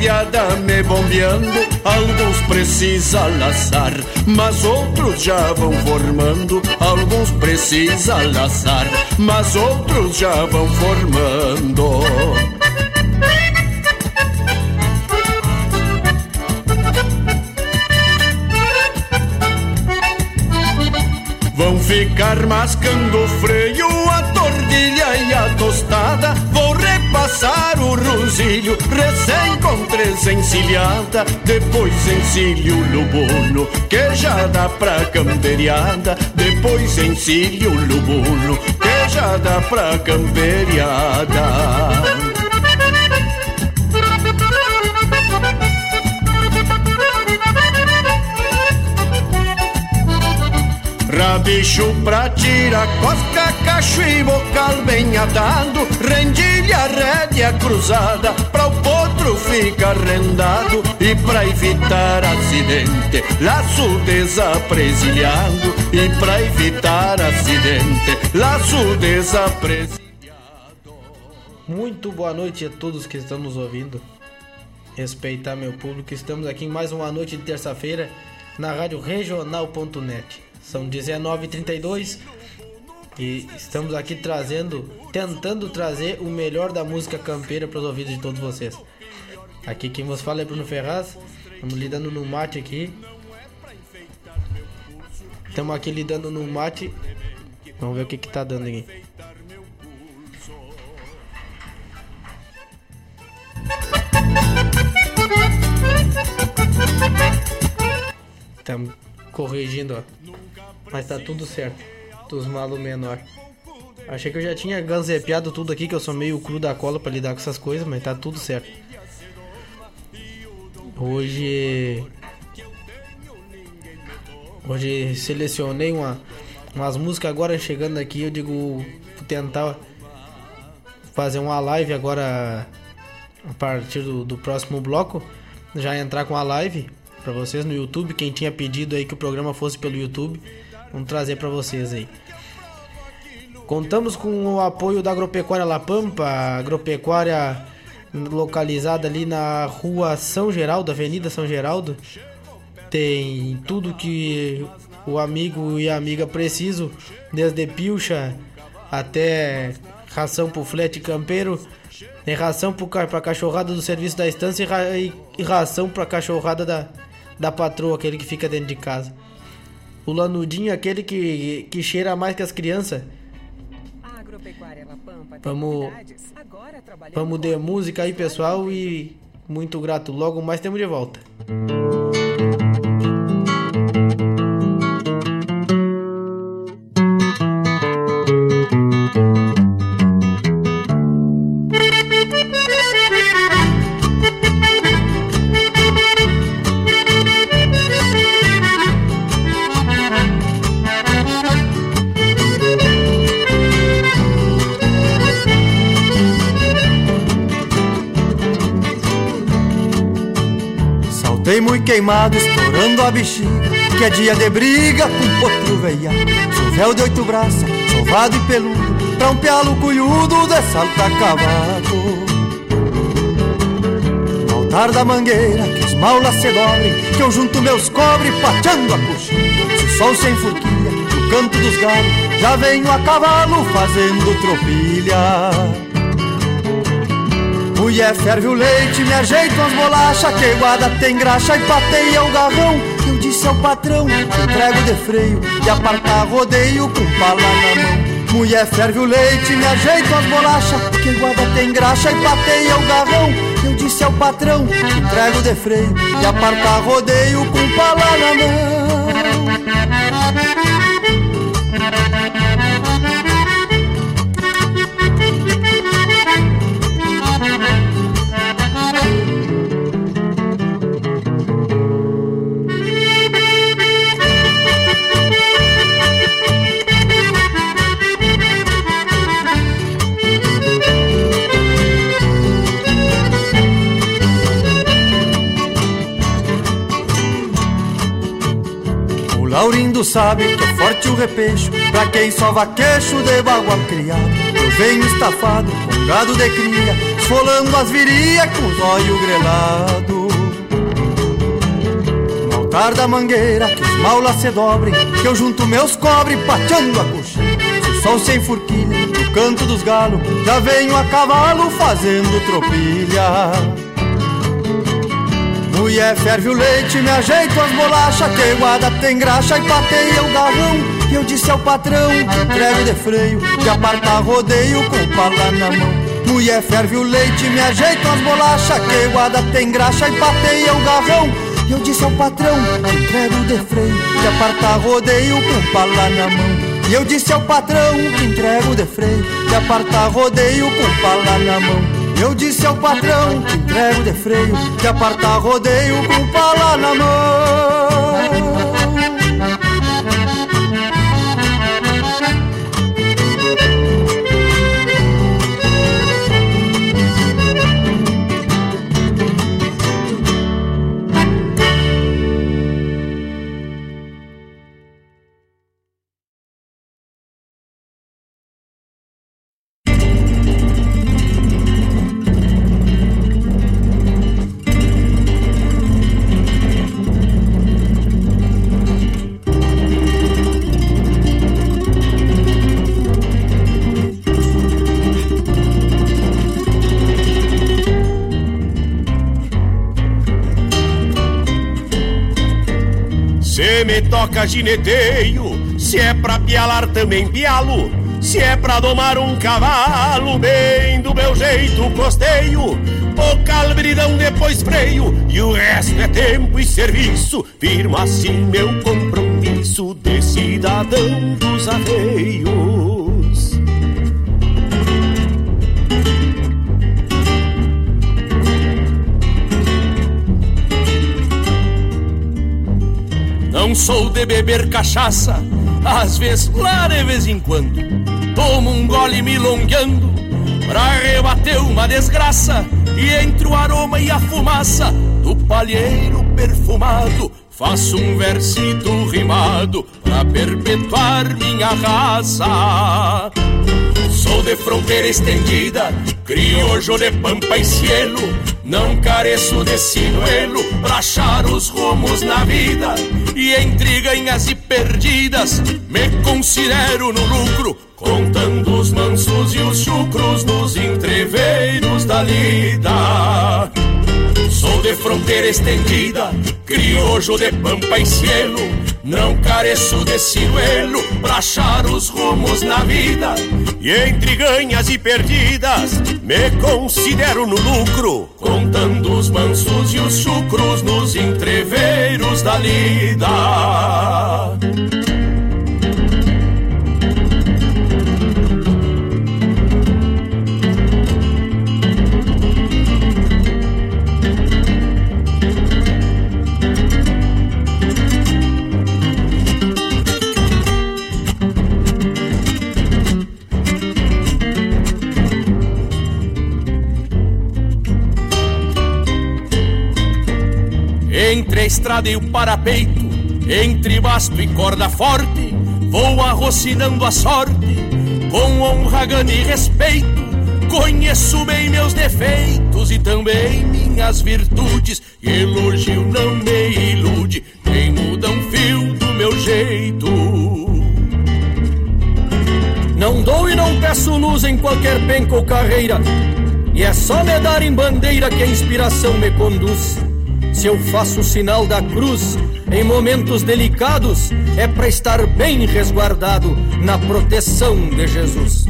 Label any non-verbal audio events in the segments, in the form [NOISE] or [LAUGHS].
desconfiada me bombeando. Alguns precisa laçar, mas outros já vão formando. Alguns precisa laçar, mas outros já vão formando. Vão ficar mascando o freio, a tordilha e a tostada. Vou repassar o rosilho, recém com três encilhada. Depois encilho o lubuno, que já dá pra camperiada. Depois encilho o lubuno, que já dá pra camperiada. Rabicho pra tirar cosca, cacho e bocal bem atado. Rendilha, rédea cruzada Pra o potro ficar rendado E pra evitar acidente Laço desapresilhado. E pra evitar acidente Laço desapresilhado. Muito boa noite a todos que estão nos ouvindo. Respeitar meu público Estamos aqui em mais uma noite de terça-feira Na rádio regional.net são 19h32 e estamos aqui trazendo, tentando trazer o melhor da música campeira para os ouvidos de todos vocês. Aqui quem vos fala é Bruno Ferraz, estamos lidando no mate aqui. Estamos aqui lidando no mate. Vamos ver o que que tá dando aqui. Estamos corrigindo, ó. Mas tá tudo certo. Dos malos menor. Achei que eu já tinha ganzepiado tudo aqui, que eu sou meio cru da cola para lidar com essas coisas, mas tá tudo certo. Hoje. Hoje selecionei uma, umas músicas agora chegando aqui. Eu digo, tentar fazer uma live agora a partir do, do próximo bloco. Já entrar com a live para vocês no YouTube. Quem tinha pedido aí que o programa fosse pelo YouTube, vamos trazer para vocês aí. Contamos com o apoio da Agropecuária La Pampa, agropecuária localizada ali na rua São Geraldo, Avenida São Geraldo. Tem tudo que o amigo e a amiga precisam, desde pilcha até ração pro flete campeiro, tem ração pra cachorrada do serviço da estância e, e ração pra cachorrada da, da patroa, aquele que fica dentro de casa. O lanudinho, aquele que, que cheira mais que as crianças. Vamos, vamos de música aí, pessoal, e muito grato. Logo mais temos de volta. Queimado, estourando a bexiga Que é dia de briga com potro veia Sou véu de oito braças, sovado e peludo Pra pialo cunhudo de salta cavalo. No altar da mangueira, que os maulas se dobrem Que eu junto meus cobre pateando a coxinha Se o sol se enfurquilha no canto dos galhos Já venho a cavalo fazendo tropilha Mulher ferve o leite, me ajeito as bolachas Que guarda tem graxa e pateia o garrão. Eu disse ao patrão, entrego de freio E apartar rodeio com pala na mão. Mulher ferve o leite, me ajeito as bolachas Que guarda tem graxa e pateia o garrão. Eu disse ao patrão, entrego de freio E apartar rodeio com pala na mão Laurindo sabe que é forte o repecho Pra quem só vaquecho de bagual criado Eu venho estafado com gado de cria Esfolando as virias com os olhos grelados. No altar da mangueira que os maulas se dobrem Que eu junto meus cobre pateando a coxinha Se o sol se enfurquilha no canto dos galos Já venho a cavalo fazendo tropilha Mulher ferve o leite, me ajeito as bolachas Que guarda tem graxa e pateia o garrão. E eu disse ao patrão, entrego de freio De apartar rodeio com pala na mão. Mulher ferve o leite, me ajeito as bolachas Que guarda tem graxa e pateia o garrão. E eu disse ao patrão, entrego de freio De apartar rodeio com pala na mão. E eu disse ao patrão que entrego de freio De apartar rodeio com pala na mão eu disse ao patrão que entrego de freio, que apartar rodeio com pala na mão. Toca gineteio, se é pra pialar também pialo, se é pra domar um cavalo, bem do meu jeito costeio, o calbridão depois freio, e o resto é tempo e serviço, firmo assim meu compromisso de cidadão dos arreios. Não sou de beber cachaça, às vezes lá de vez em quando. Tomo um gole milongueando pra rebater uma desgraça. E entre o aroma e a fumaça do palheiro perfumado, faço um versito rimado pra perpetuar minha raça. Sou de fronteira estendida, criojo de pampa e cielo. Não careço de sinuelo pra achar os rumos na vida. E entre ganhas e perdidas, me considero no lucro. Contando os mansos e os chucros nos entreveiros da lida. Sou de fronteira estendida, criojo de pampa e cielo. Não careço de ciruelo pra achar os rumos na vida. E entre ganhas e perdidas, me considero no lucro. Contando os mansos e os chucros nos entreveiros da lida. Estrada e o parapeito, entre basto e corda forte, vou arrocinando a sorte, com honra, gana e respeito. Conheço bem meus defeitos e também minhas virtudes, e elogio não me ilude, nem muda um fio do meu jeito. Não dou e não peço luz em qualquer penca ou carreira, e é só me dar em bandeira que a inspiração me conduz. Se eu faço o sinal da cruz em momentos delicados, é para estar bem resguardado na proteção de Jesus.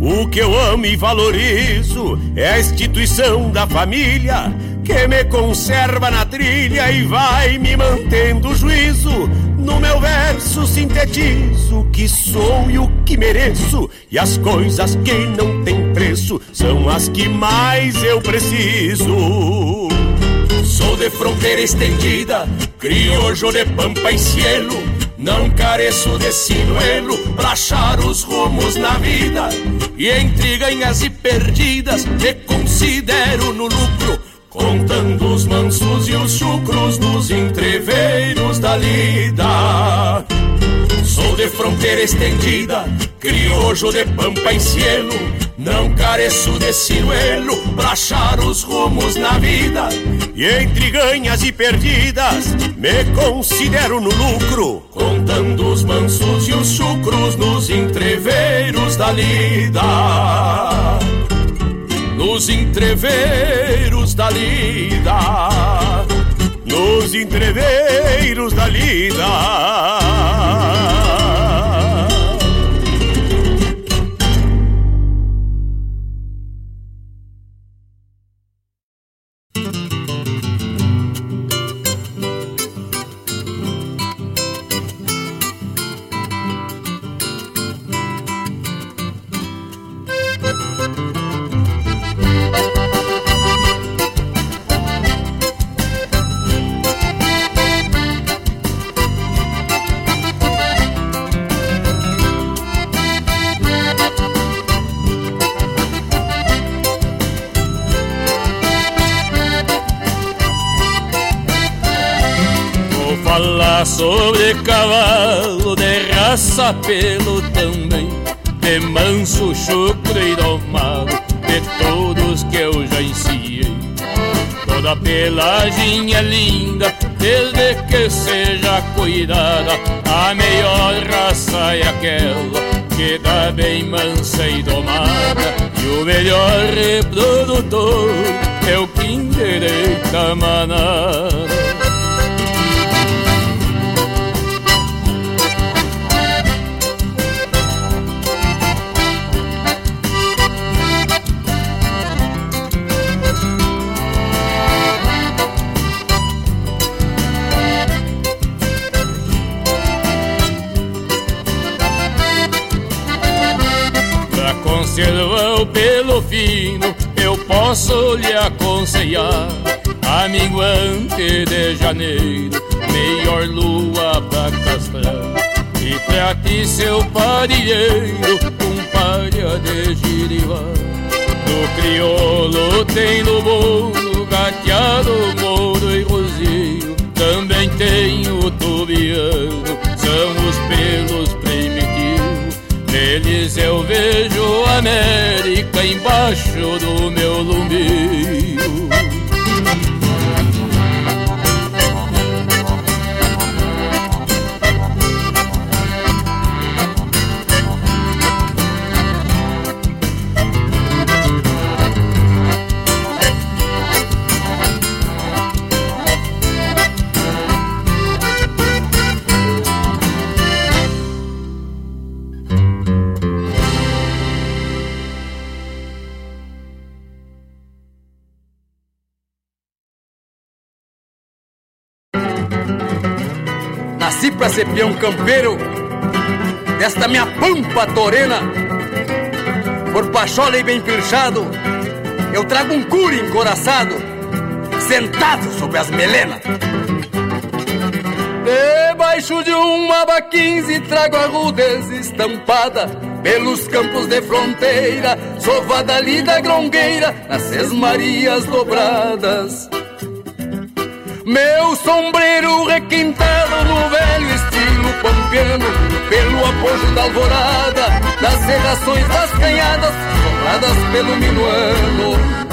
O que eu amo e valorizo é a instituição da família que me conserva na trilha e vai me mantendo juízo. No meu verso sintetizo o que sou e o que mereço, e as coisas que não têm preço são as que mais eu preciso. Sou de fronteira estendida, criojo de pampa e cielo. Não careço de sinuelo pra achar os rumos na vida. E entre ganhas e perdidas, me considero no lucro contando os mansos e os chucros nos entreveiros da lida. Sou de fronteira estendida, criojo de pampa em cielo, não careço de ciruelo pra achar os rumos na vida. E entre ganhas e perdidas, me considero no lucro, contando os mansos e os chucros nos entreveiros da lida nos entreveiros da lida, nos entreveiros da lida. Sobre cavalo de raça pelo também De manso, chucro e domado De todos que eu já ensinei. Toda pelagem é linda Desde que seja cuidada A melhor raça é aquela que dá bem mansa e domada. E o melhor reprodutor é o que endireita a manada conservão pelo fino, eu posso lhe aconselhar. Amigoante de janeiro, melhor lua pra castrar. E trate seu parilheiro com palha de girivá. No crioulo tem lobo, gateado, moro e rosinho. Também tem o tubiano, são os pelos Neles eu vejo a América embaixo do meu lumbio. Ser peão campeiro desta minha pampa torena. Por pachola e bem pilchado, eu trago um cure encoraçado, sentado sobre as melenas. Debaixo de uma 15 trago a rudez estampada pelos campos de fronteira, sovada lida grongueira nas sesmarias dobradas. Meu sombreiro requintado no velho estilo pampiano Pelo apoio da alvorada Das serrações das canhadas Sobradas pelo minuano.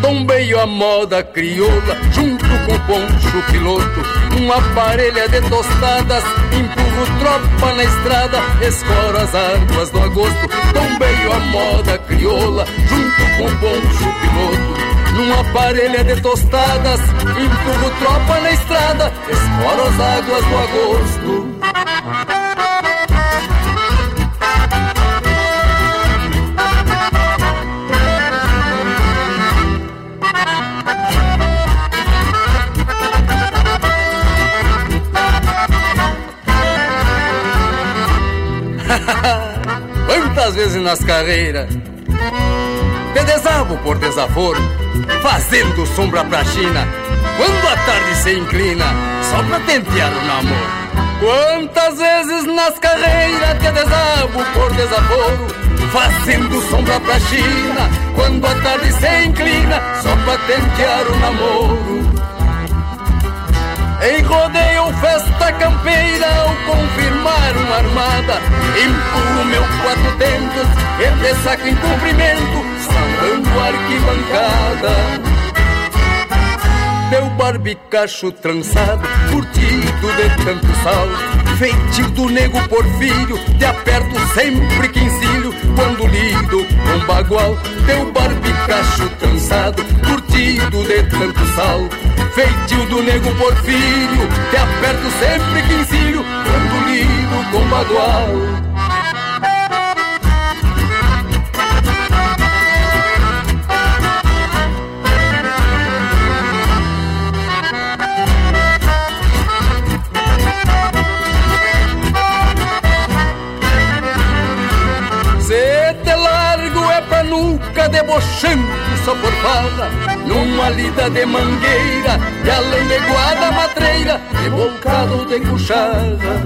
Tombeio a moda crioula Junto com poncho piloto Uma parelha de tostadas Empurro tropa na estrada Escoro as águas do agosto. Tombeio a moda crioula Junto com poncho piloto numa parelha de tostadas, empurro tropa na estrada, escoro as águas do agosto. [LAUGHS] Quantas vezes nas carreiras te desabo por desaforo fazendo sombra pra China, quando a tarde se inclina, só pra tentear o namoro. Quantas vezes nas carreiras te desabo por desaforo, fazendo sombra pra China, quando a tarde se inclina, só pra tentear o namoro. Em rodeio, festa campeira, ao confirmar uma armada, empurro meu quatro tentos, e ressaco em cumprimento, arquibancada meu barbicacho trançado, curtido de tanto sal. Feitio do nego porfírio, te aperto sempre que quando lido um bagual. Teu barbicacho trançado, curtido de tanto sal. Feitio do nego porfírio, te aperto sempre que quando lido com bagual. Debochando só por farra Numa lida de mangueira De alandeguada matreira Rebocado de cuchara.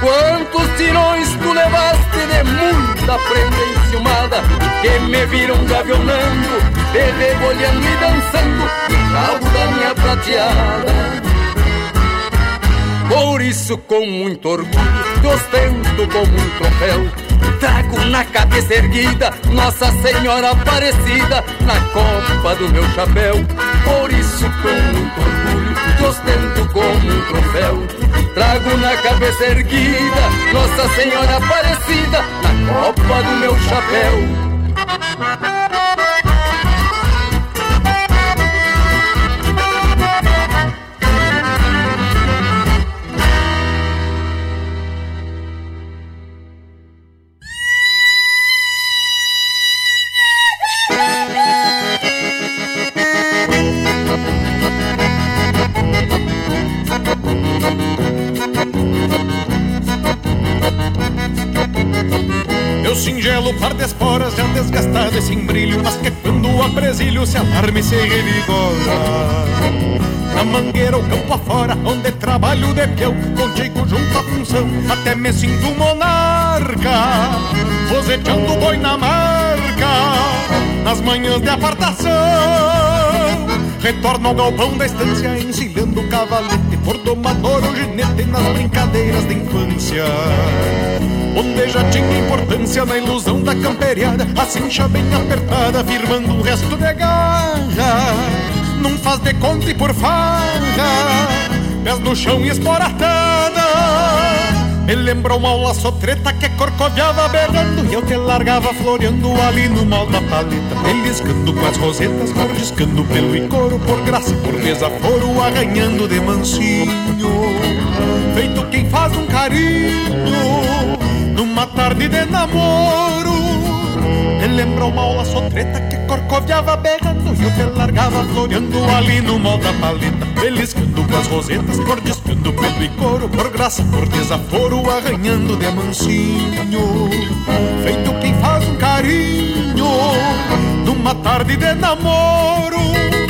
Quantos tirões tu levaste de muita prenda enciumada Que me viram gavionando Te rebolhando e dançando No da minha prateada. Por isso, com muito orgulho, te ostento como um troféu Trago na cabeça erguida Nossa Senhora Aparecida na copa do meu chapéu. Por isso, com muito orgulho, te ostento como um troféu. Trago na cabeça erguida Nossa Senhora Aparecida na copa do meu chapéu. Singelo par de esporas já desgastado e sem brilho, mas que quando apresilho se alarme e se revigosa. Na mangueira ou campo afora, onde trabalho de peão, contigo junto à função, até me sinto monarca, roseteando boi na marca, nas manhãs de apartação. Retorno ao galpão da estância, encilhando o cavalete por domador ou ginete nas brincadeiras de infância. Onde já tinha importância na ilusão da camperiada, a cincha bem apertada, firmando um resto de garra. Não faz de conta e por farra, pés no chão e esporatada. Me lembrou uma laço treta que corcoviava berrando E eu te largava floreando ali no mal da paleta. Beliscando com as rosetas, mordiscando pelo e couro Por graça por desaforo, arranhando de mansinho. Feito quem faz um carinho Numa tarde de namoro Me lembrou uma laço treta que corcoviava berrando E eu te largava floreando ali no mal da paleta. Beliscando com as rosetas, mordiscando pelo e couro Por graça, por desaforo, arranhando de mansinho Feito quem faz um carinho Numa tarde de namoro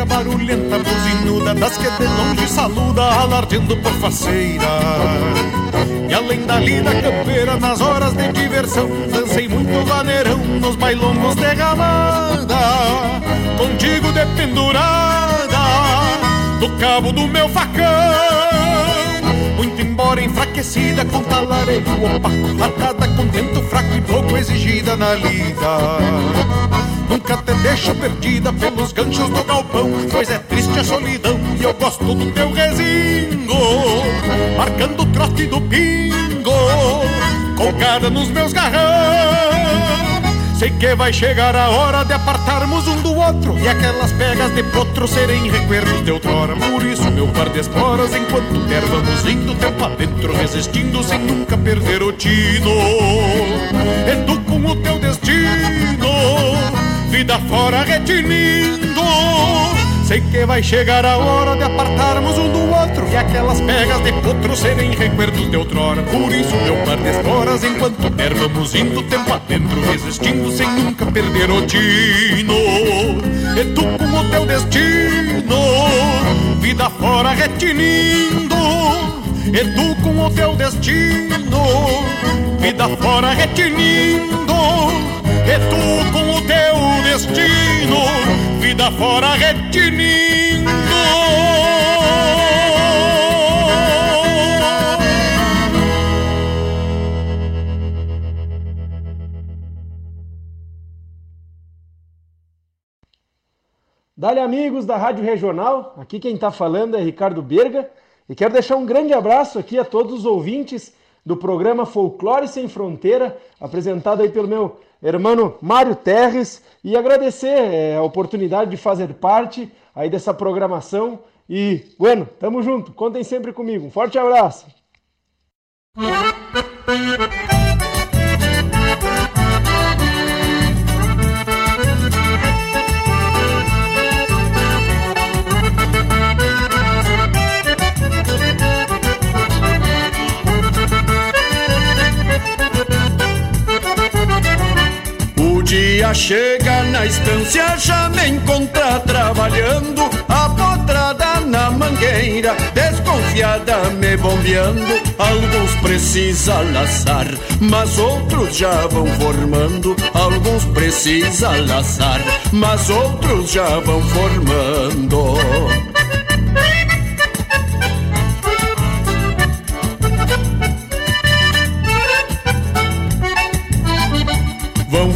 companheira barulhenta, buzinuda Das que de longe saluda, alardeando por faceira. E além da lida campeira, nas horas de diversão Dancei muito vaneirão nos bailongos de gamada. Contigo de pendurada, do cabo do meu facão. Muito embora enfraquecida com talareio opaco Atada com tento fraco e pouco exigida na lida Nunca te deixo perdida pelos ganchos do galpão Pois é triste a solidão e eu gosto do teu resingo Marcando o trote do pingo Colgada nos meus garrão Sei que vai chegar a hora de apartarmos um do outro E aquelas pegas de potro serem recuerdos de outrora. Por isso, meu par de esporas, enquanto der vamos indo Tempo adentro, resistindo sem nunca perder o tino. E tu com o teu destino vida fora retinindo. Sei que vai chegar a hora de apartarmos um do outro E aquelas pegas de potro serem recuerdos de outrora Por isso meu par de esporas enquanto der vamos indo Tempo adentro resistindo sem nunca perder o tino E tu com o teu destino Vida fora retinindo. E tu com o teu destino Vida fora retinindo. E tu com vida fora retinindo. Dale amigos da Rádio Regional, aqui quem está falando é Ricardo Berga e quero deixar um grande abraço aqui a todos os ouvintes do programa Folclore Sem Fronteira, apresentado aí pelo meu irmão Mário Terres, e agradecer é, a oportunidade de fazer parte aí dessa programação. E, bueno, tamo junto, contem sempre comigo. Um forte abraço! Dia chega na estância, já me encontra trabalhando, a potrada na mangueira, desconfiada me bombeando. Alguns precisa laçar, mas outros já vão formando. Alguns precisa laçar, mas outros já vão formando.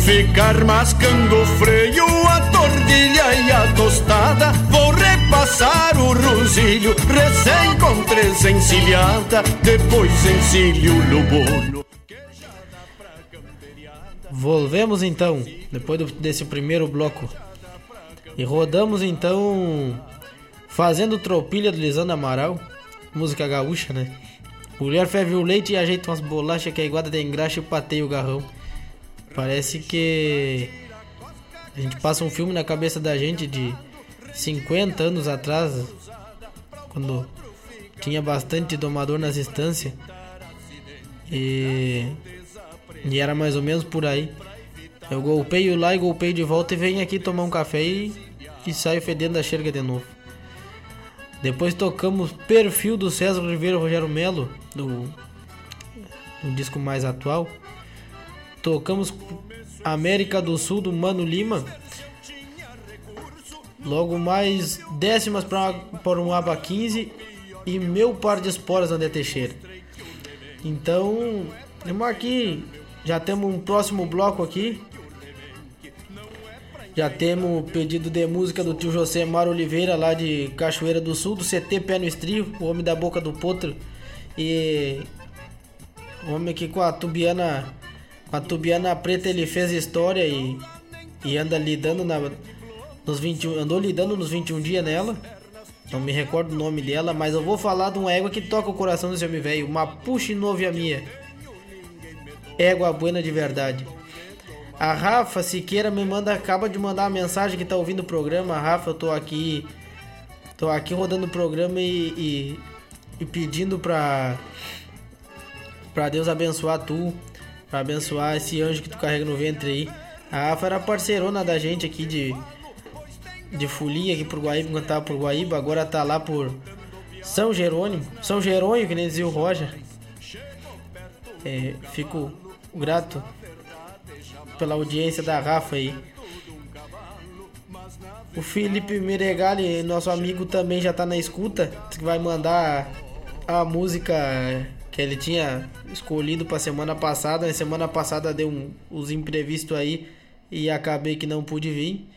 Ficar mascando o freio, a tordilha e a tostada. Vou repassar o rosilho, recém com três encilhada. Depois encilho no bolo. Volvemos então, depois desse primeiro bloco. E rodamos então, fazendo tropilha do Lisandro Amaral, música gaúcha, né? Mulher ferve o leite e ajeita umas bolachas que a iguada tem graxa e pateia o garrão. Parece que a gente passa um filme na cabeça da gente de 50 anos atrás, quando tinha bastante domador nas instâncias. E, e era mais ou menos por aí. Eu golpeio lá e golpeio de volta e venho aqui tomar um café e, e saio fedendo da xerga de novo. Depois tocamos Perfil do César Oliveira Rogério Melo, do, do disco mais atual. Tocamos América do Sul do Mano Lima. Logo mais décimas para um aba 15 e meu par de esporas André Teixeira. Então, temos aqui, já temos um próximo bloco aqui. Já temos pedido de música do tio José Mar Oliveira, lá de Cachoeira do Sul, do CT Pé no Estrio, o homem da boca do potro. E o homem que com a tubiana com a Tubiana Preta ele fez história e, e anda lidando na, nos 21, andou lidando nos 21 dias nela. Não me recordo o nome dela, mas eu vou falar de uma égua que toca o coração desse homem velho, uma puxa novia minha. Égua buena de verdade. A Rafa Siqueira me manda, acaba de mandar uma mensagem que tá ouvindo o programa. Rafa, eu tô aqui. Tô aqui rodando o programa e, e, e pedindo pra, pra Deus abençoar tu para abençoar esse anjo que tu carrega no ventre aí. A Rafa era parceirona da gente aqui de de folia aqui por Guaíba, enquanto tava por Guaíba, agora tá lá por São Jerônimo, São Jerônimo, que nem dizia o Roger. É, fico grato pela audiência da Rafa aí. O Felipe Meregali, nosso amigo, também já tá na escuta. Que vai mandar a música que ele tinha escolhido para semana passada. Na semana passada deu um, os imprevistos aí e acabei que não pude vir.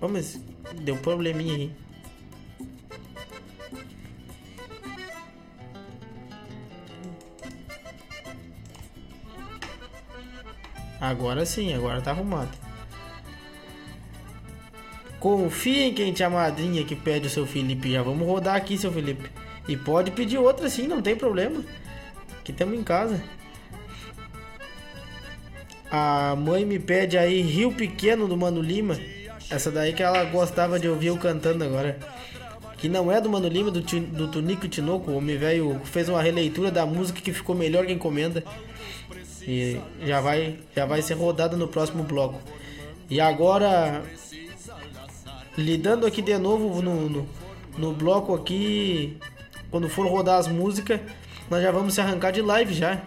Mas deu um probleminha aí. Agora sim, agora tá arrumado. Confia em quem te madrinha que pede o seu Felipe. Já vamos rodar aqui, seu Felipe. E pode pedir outra sim, não tem problema. Que temos em casa. A mãe me pede aí Rio Pequeno do Mano Lima. Essa daí que ela gostava de ouvir eu cantando agora. Que não é do Mano Lima, do, do Tunico Tinoco. O homem velho fez uma releitura da música que ficou melhor que encomenda. E já vai, já vai ser rodada no próximo bloco. E agora, lidando aqui de novo no, no, no bloco aqui, quando for rodar as músicas, nós já vamos se arrancar de live já.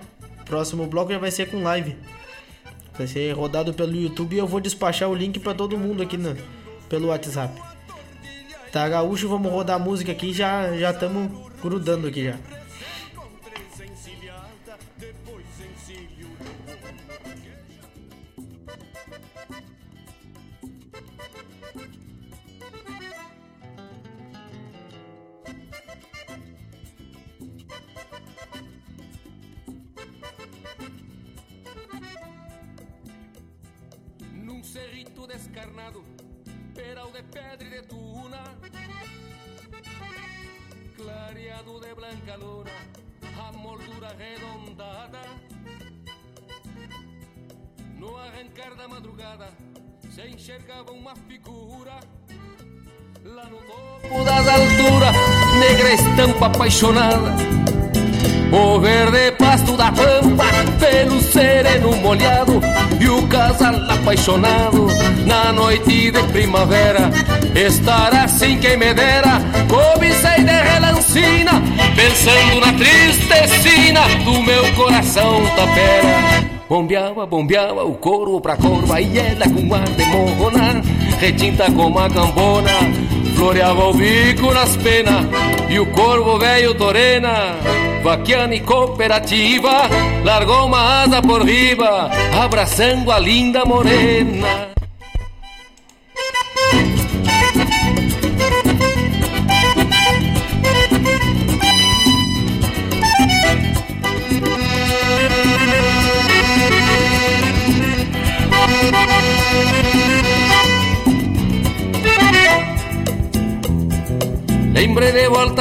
Próximo bloco já vai ser com live. Vai ser rodado pelo YouTube e eu vou despachar o link para todo mundo aqui no, pelo WhatsApp. Tá, gaúcho, vamos rodar a música aqui já já estamos grudando aqui já. Arredondada. No arrancar da madrugada, se enxergava uma figura. Lá no topo das alturas, negra estampa apaixonada o verde pasto da pampa, pelo sereno molhado E o casal apaixonado na noite de primavera Estar assim quem me dera, cobicei de relancina Pensando na tristecina do meu coração tapera Bombeava, bombeava o corvo pra corva E ela com ar de morrona Retinta como a cambona Floreava o bico nas penas E o corvo velho torena vaquiana e cooperativa, largou uma asa por riba, abraçando a linda morena.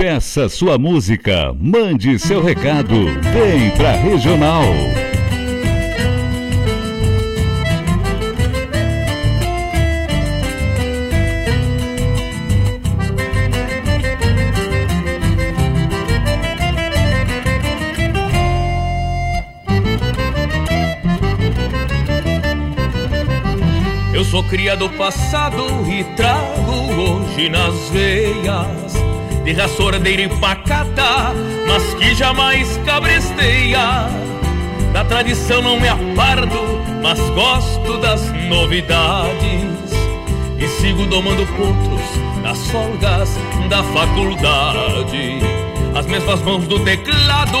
Peça sua música, mande seu recado, vem pra Regional. Eu sou cria do passado e trago hoje nas veias de raça ordeira e pacata, mas que jamais cabresteia. Da tradição não me aparto, mas gosto das novidades. E sigo domando potros nas folgas da faculdade. As mesmas mãos do teclado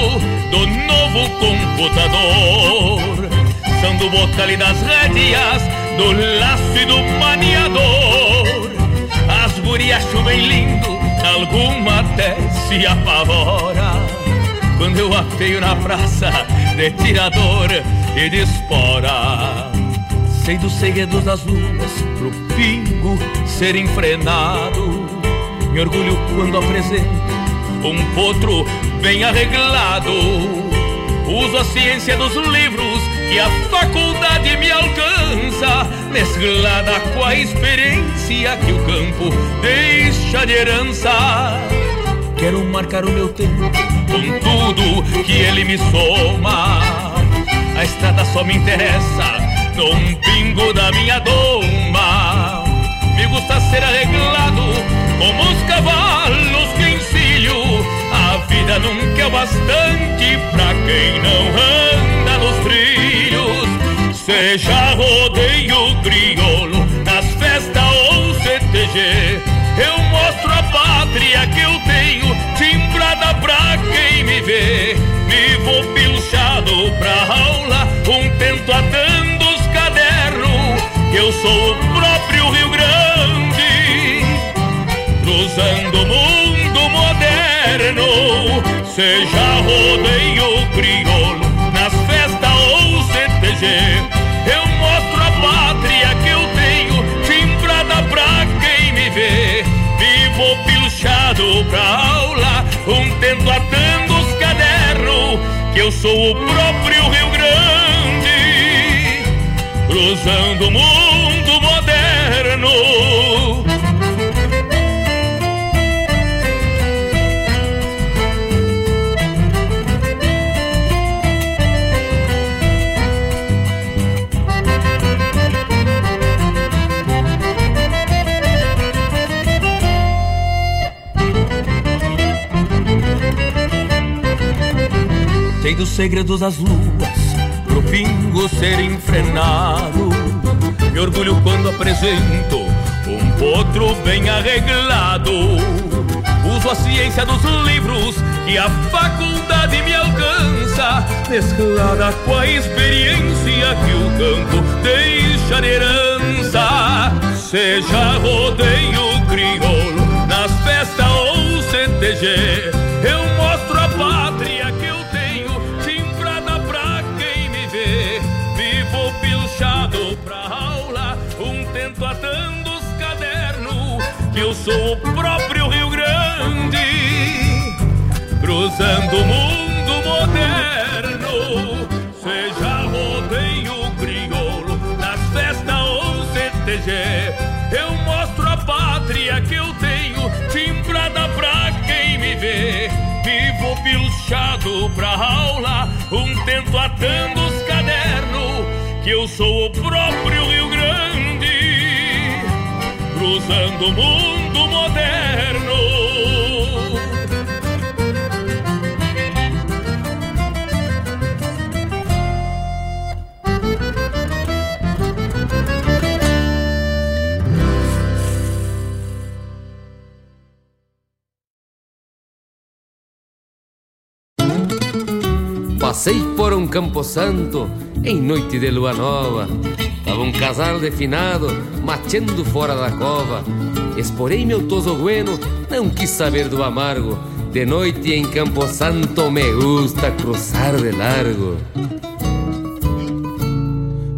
do novo computador. São do bocal e das rédeas, do laço e do maniador. As gurias chovem lindo alguma até se apavora quando eu ateio na praça de tirador e de espora. Sei dos segredos das luas pro pingo ser enfrenado. Me orgulho quando apresento um potro bem arreglado. Uso a ciência dos livros que a faculdade me alcança, mesclada com a experiência que o campo deixa de herança. Quero marcar o meu tempo com tudo que ele me soma. A estrada só me interessa num pingo da minha doma. Me gusta ser arreglado como os cavalos que ensino. A vida nunca é bastante pra quem não anda nos trilhos. Seja rodeio crioulo, nas festas ou CTG. Eu mostro a pátria que eu tenho, timbrada pra quem me vê. Vivo pilchado pra aula, um tento atando os cadernos. Que eu sou o próprio Rio Grande, cruzando o mundo Seja rodeio crioulo, nas festas ou CTG. Eu mostro a pátria que eu tenho, timbrada pra quem me vê. Vivo pilchado pra aula, um tento atando os cadernos. Que eu sou o próprio Rio Grande, cruzando o mundo moderno. Sei dos segredos das luas, pro pingo ser enfrenado. Me orgulho quando apresento um potro bem arreglado. Uso a ciência dos livros que a faculdade me alcança, mesclada com a cruzando o mundo moderno. Seja rodeio crioulo, nas festas ou CTG, eu mostro a pátria que eu tenho, timbrada pra quem me vê. Vivo pilchado pra aula, um tento atando os cadernos, que eu sou o próprio Rio Grande, cruzando o mundo moderno. Campo santo em noite de lua nova. Tava um casal definado mateando fora da cova. Esporei meu toso bueno, não quis saber do amargo. De noite em Campo Santo me gusta cruzar de largo.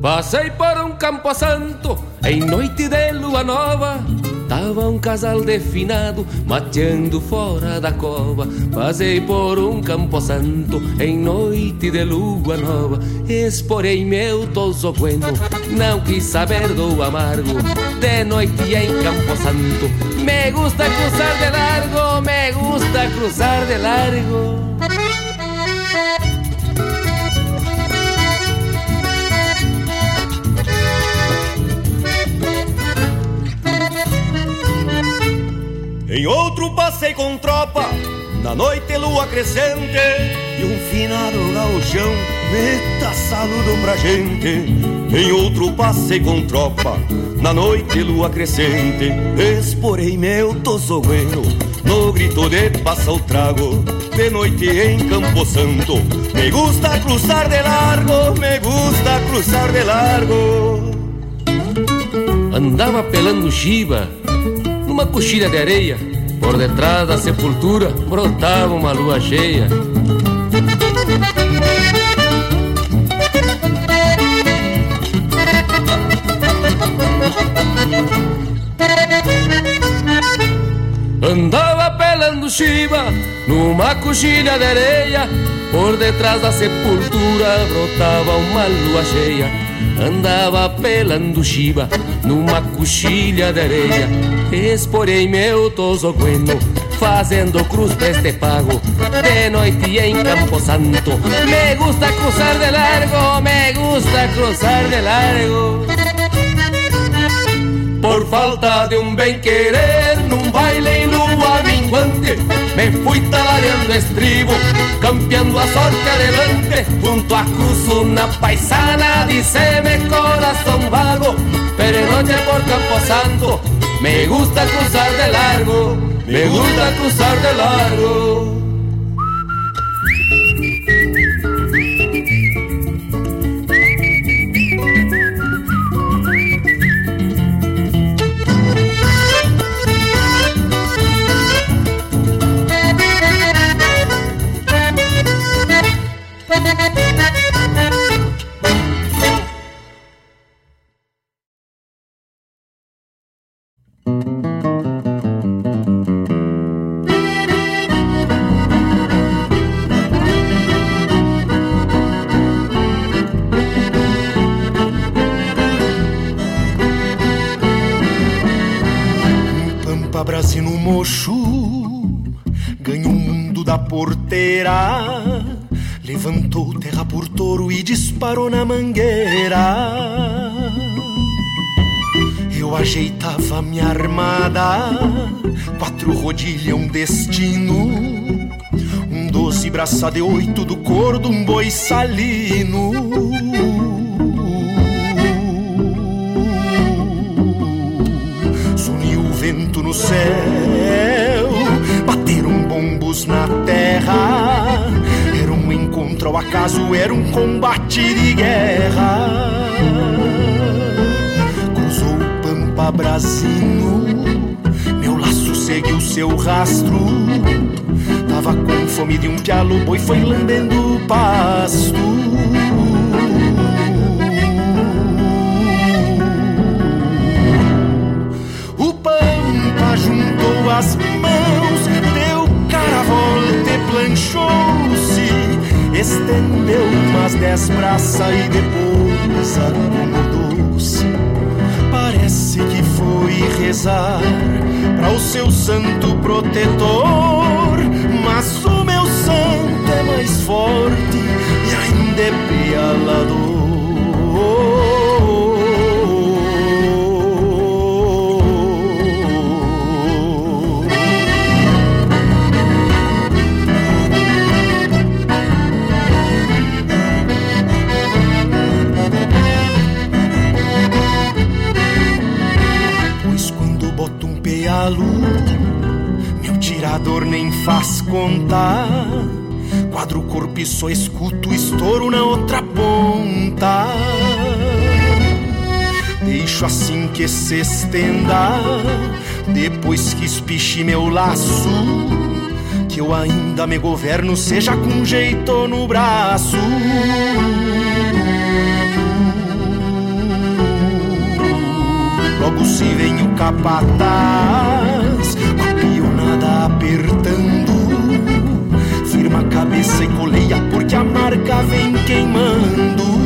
Passei por um campo santo em noite de lua nova. Tava um casal definado mateando fora da cova. Passei por um campo santo em noite de lua nova. Esporei meu toso bueno, não quis saber do amargo. De noite em campo santo, me gusta cruzar de largo, me gusta cruzar de largo. Em outro passei com tropa, na noite lua crescente, e um finado gauchão, meta saludo pra gente. Em outro passei com tropa, na noite lua crescente, esporei meu toso bueno, no grito de passa o trago, de noite em Campo Santo. Me gusta cruzar de largo, me gusta cruzar de largo. Andava pelando chiva numa coxilha de areia. Por detrás da sepultura brotava uma lua cheia. Andava pelando chiva numa coxilha de areia. Por detrás da sepultura brotava uma lua cheia. Andava pelando chiva numa coxilha de areia. Esporei meu tosogueno fazendo cruz pra este pago De noite em Campo Santo Me gusta cruzar de largo, me gusta cruzar de largo por falta de um bem querer, num baile em lua minguante, me fui talareando estribo, campeando a sorte adelante, junto a cruz una paisana, dice-me coração vago, pero noche por Campo Santo, me gusta cruzar de largo, me gusta cruzar de largo. Levantou disparou na mangueira. Eu ajeitava minha armada, quatro rodilhas, um destino. Um doze braça de oito do couro de um boi salino. Suniu o vento no céu, bateram bombos na terra contra o acaso era um combate de guerra. Cruzou o Pampa Brasino, meu laço seguiu seu rastro. Tava com fome de um pialo, boi foi lambendo o pasto. Juntou as mãos, deu cara a volta e planchou-se Estendeu umas dez braças e depois acomodou-se. Parece que foi rezar para o seu santo protetor. Mas o meu santo é mais forte e ainda é pialador. Quadro corpo e só escuto estouro na outra ponta. Deixo assim que se estenda, depois que espiche meu laço. Que eu ainda me governo, seja com jeito no braço. Logo se vem o capataz, a pionada apertando. Cabeça e coleia, porque a marca vem queimando.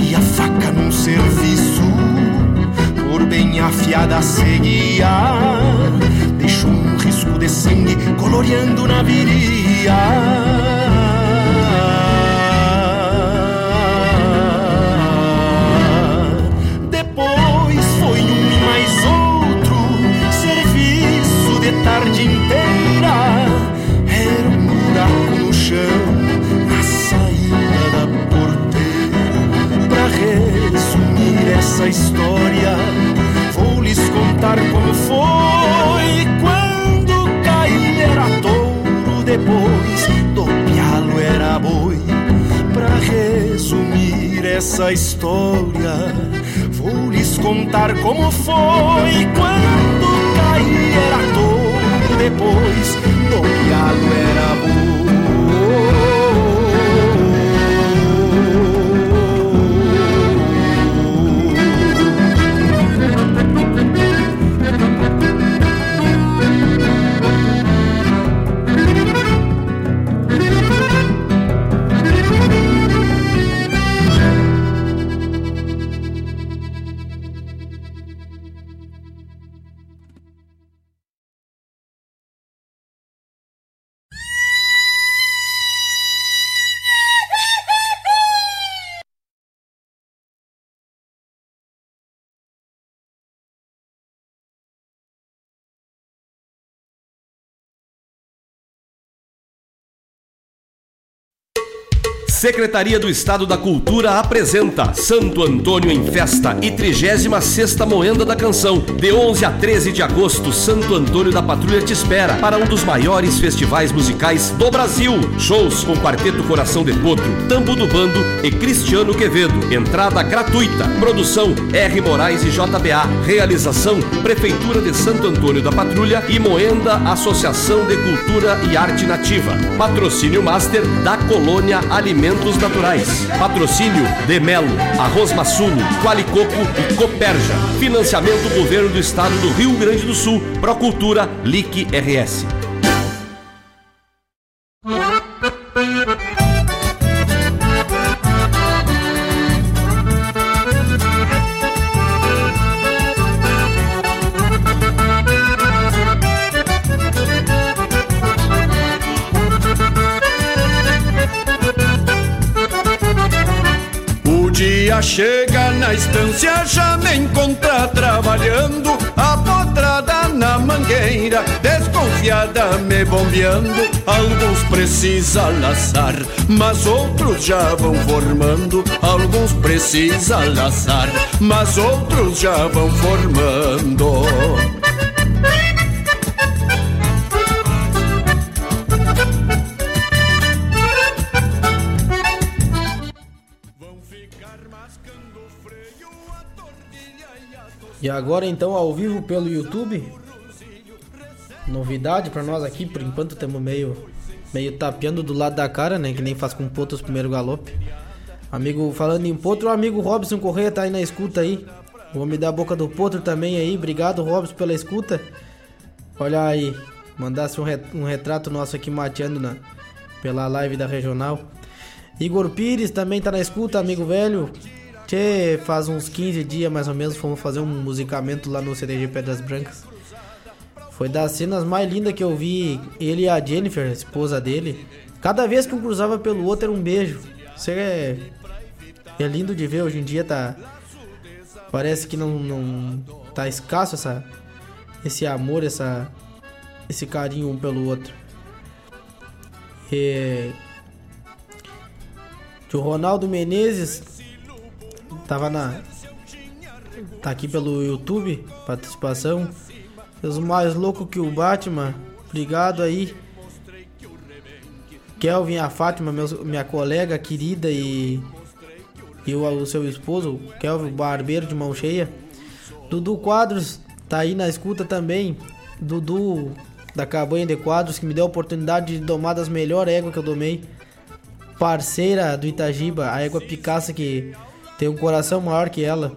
E a faca num serviço, por bem afiada seguia. Deixou um risco de sangue coloreando na viria. Essa história, vou lhes contar como foi quando caí era touro, depois do pialo era boi. Pra resumir essa história, vou lhes contar como foi quando caí era touro depois do pialo era bom. Secretaria do Estado da Cultura apresenta Santo Antônio em Festa e 36 Moenda da Canção. De 11 a 13 de agosto, Santo Antônio da Patrulha te espera para um dos maiores festivais musicais do Brasil. Shows com Quarteto Coração de Potro, Tambo do Bando e Cristiano Quevedo. Entrada gratuita. Produção R. Moraes e JBA. Realização Prefeitura de Santo Antônio da Patrulha e Moenda Associação de Cultura e Arte Nativa. Patrocínio Master da Colônia Alimentos Naturais. Patrocínio de Melo, Arroz Massulo, Qualicoco e Coperja. Financiamento Governo do Estado do Rio Grande do Sul. Procultura LIC RS. Me bombeando. Alguns precisa laçar, mas outros já vão formando. Alguns precisa laçar, mas outros já vão formando. E agora então ao vivo pelo YouTube. Novidade pra nós aqui, por enquanto estamos meio meio tapeando do lado da cara, né, que nem faz com potro os primeiro galope. Amigo falando em potro, o amigo Robson Correia tá aí na escuta aí. O homem da boca do potro também aí. Obrigado, Robson, pela escuta. Olha aí, mandasse um, um retrato nosso aqui mateando na pela live da regional. Igor Pires também tá na escuta, amigo velho. Tchê, faz uns 15 dias mais ou menos fomos fazer um musicamento lá no CDG Pedras Brancas. Foi das cenas mais lindas que eu vi ele e a Jennifer, a esposa dele. Cada vez que um cruzava pelo outro era um beijo. Isso é, é lindo de ver hoje em dia tá parece que não, não tá escasso essa esse amor, essa esse carinho um pelo outro. O Ronaldo Menezes tava na tá aqui pelo YouTube, participação. Os mais louco que o Batman. Obrigado aí. Kelvin, a Fátima, meus- minha colega querida e e o, o seu esposo, Kelvin Barbeiro de mão cheia. Dudu Quadros tá aí na escuta também. Dudu da Cabanha de Quadros que me deu a oportunidade de domar das melhores éguas que eu domei. Parceira do Itagiba, a égua Picaça que tem um coração maior que ela.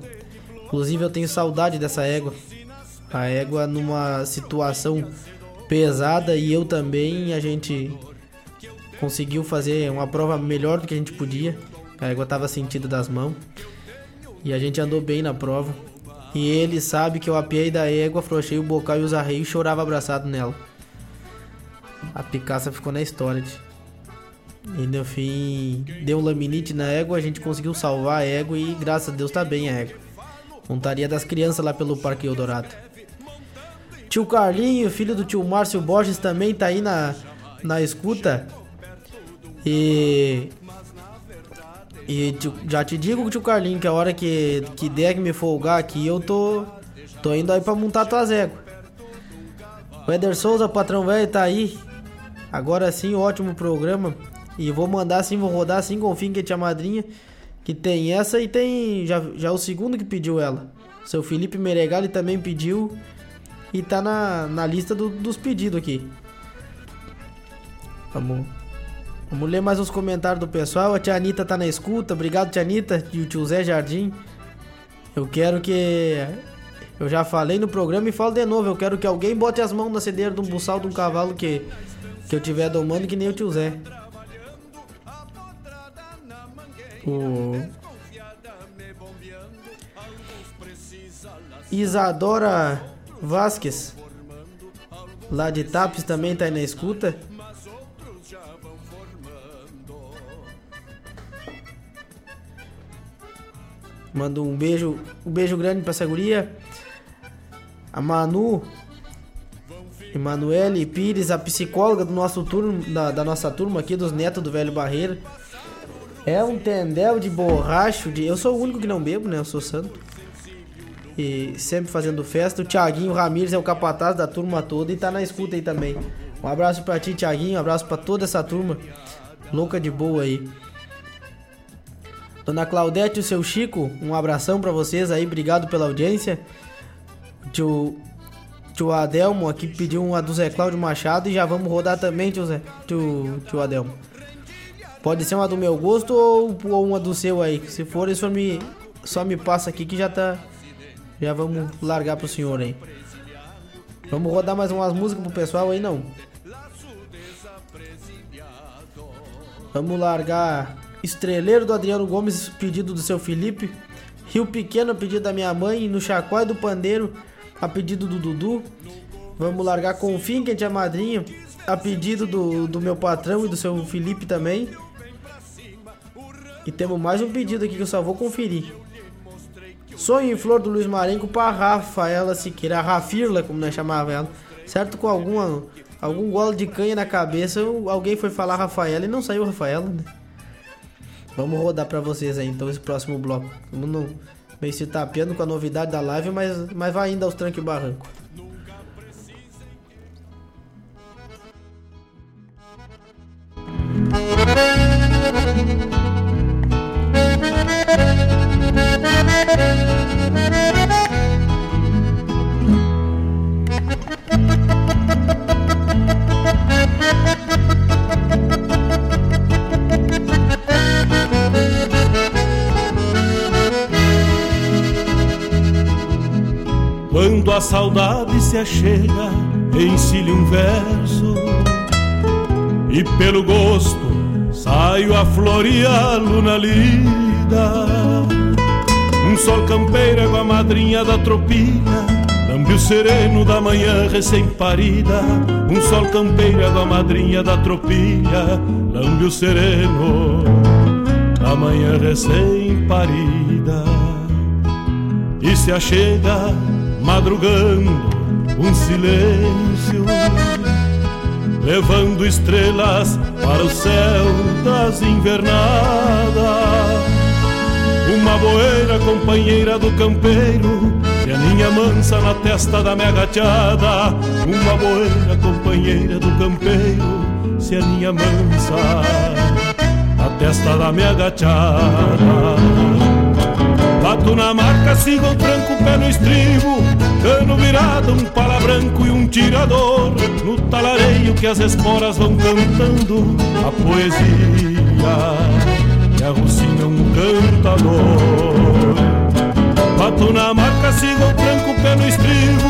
Inclusive eu tenho saudade dessa égua. A égua numa situação pesada e eu também, a gente conseguiu fazer uma prova melhor do que a gente podia. A égua tava sentida das mãos. E a gente andou bem na prova. E ele sabe que eu apiei da égua, afrouxei o bocal e os arreios e chorava abraçado nela. A picaça ficou na história. tio. E no fim, deu um laminite na égua, a gente conseguiu salvar a égua e graças a Deus tá bem a égua. Montaria das crianças lá pelo Parque Eldorado. Tio Carlinho, filho do tio Márcio Borges, também tá aí na, na escuta. E. E já te digo, tio Carlinho, que a hora que, que der que me folgar aqui, eu tô. tô indo aí pra montar tuas éguas. O Eder Souza, patrão velho, tá aí. Agora sim, ótimo programa. E vou mandar sim, vou rodar sim, confio em que tia madrinha. Que tem essa e tem já, já o segundo que pediu ela. Seu Felipe Meregali também pediu. E tá na, na lista do- dos pedidos aqui. Vamos. Vamos ler mais uns comentários do pessoal. A tia Anitta tá na escuta. Obrigado, tia Anitta. E o tio Zé Jardim. Eu quero que. Eu já falei no programa e falo de novo. Eu quero que alguém bote as mãos na cedeira de um buçal de um cavalo que, que eu tiver domando, que nem o tio Zé. Isadora Vasques, lá de Tapes, também tá aí na escuta. Mando um beijo, um beijo grande pra essa guria. A Manu, Emanuele Pires, a psicóloga do nosso turno, da, da nossa turma aqui, dos netos do Velho Barreiro. É um tendel de borracho. De... Eu sou o único que não bebo, né? Eu sou santo. E sempre fazendo festa. O Thiaguinho Ramires é o capataz da turma toda e tá na escuta aí também. Um abraço pra ti, Thiaguinho. Um abraço pra toda essa turma. Louca de boa aí. Dona Claudete e o seu Chico, um abração para vocês aí, obrigado pela audiência. Tio, tio Adelmo aqui pediu uma do Zé Cláudio Machado e já vamos rodar também, tio, Zé, tio, tio Adelmo. Pode ser uma do meu gosto ou, ou uma do seu aí. Se for, só me, só me passa aqui que já tá. Já vamos largar pro senhor aí. Vamos rodar mais umas músicas pro pessoal aí, não? Vamos largar Estreleiro do Adriano Gomes, pedido do seu Felipe. Rio Pequeno, pedido da minha mãe. No Chacói do Pandeiro, a pedido do Dudu. Vamos largar com o fim, que é madrinha, a pedido do, do meu patrão e do seu Felipe também. E temos mais um pedido aqui que eu só vou conferir. Sonho em Flor do Luiz Marenco para Rafaela Siqueira, a Rafirla, como nós chamava ela. Certo? Com alguma, algum golo de canha na cabeça, alguém foi falar Rafaela e não saiu Rafaela, né? Vamos rodar para vocês aí então esse próximo bloco. Vamos no, meio se tapeando com a novidade da live, mas, mas vai ainda aos tranques e barranco. Achega, ensile um verso. E pelo gosto saio a floreá-lo na lida. Um sol campeiro com a madrinha da tropilha. Lambe o sereno da manhã recém-parida. Um sol campeiro com a madrinha da tropilha. Lambe o sereno da manhã recém-parida. E se achega madrugando um silêncio, levando estrelas para o céu das invernadas. Uma boeira companheira do campeiro, se aninha mansa na testa da minha gateada. Uma boeira companheira do campeiro, se aninha mansa na testa da minha gateada. Bato na marca, sigo o tranco, pé no estribo Cano virado, um pala branco e um tirador No talareio que as esporas vão cantando A poesia. Que arrucina um cantador. Bato na marca, sigo o tranco, pé no estribo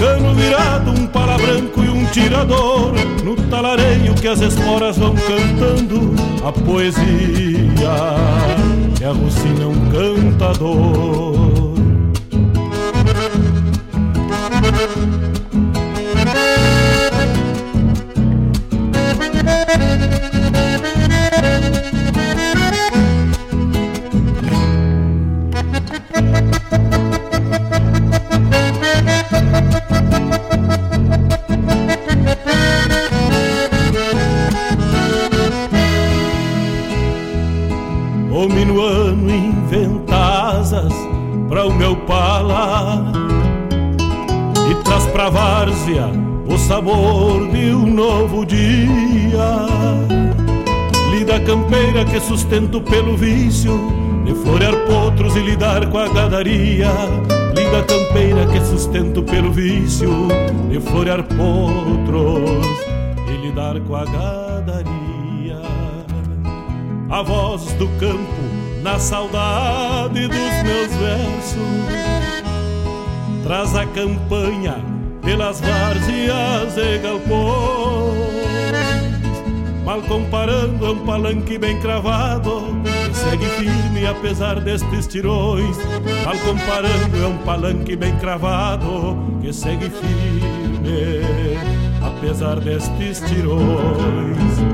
Cano virado, um pala branco e um tirador No talareio que as esporas vão cantando A poesia que alucina um cantador. Pra várzea o sabor de um novo dia Lida campeira que sustento pelo vício De florear potros e lidar com a gadaria Lida campeira que sustento pelo vício De florear potros e lidar com a gadaria a voz do campo na saudade dos meus versos. Traz a campanha pelas várzeas e galpões. Mal comparando, é um palanque bem cravado que segue firme apesar destes tirões. Mal comparando, é um palanque bem cravado que segue firme apesar destes tirões.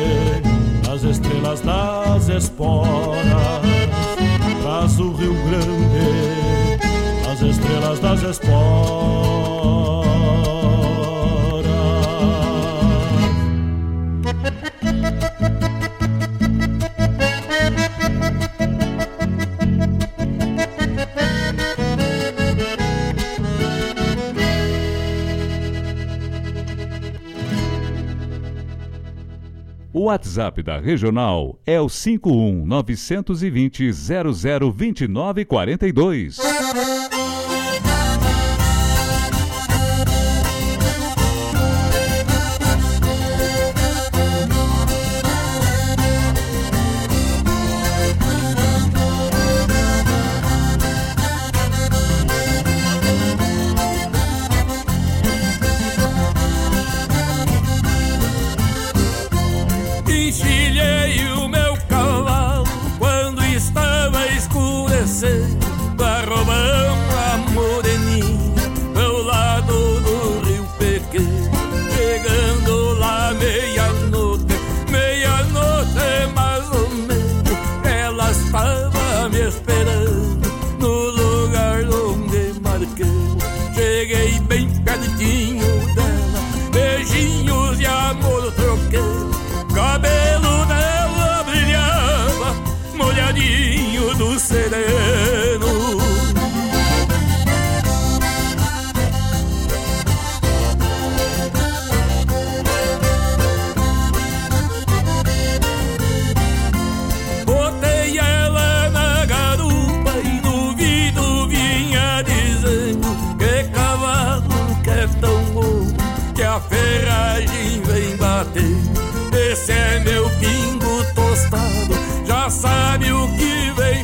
As estrelas das esporas. Traz o Rio Grande As estrelas das esporas O WhatsApp da Regional é o 51 920 0029 42. Esse é meu pingo tostado, já sabe o que vem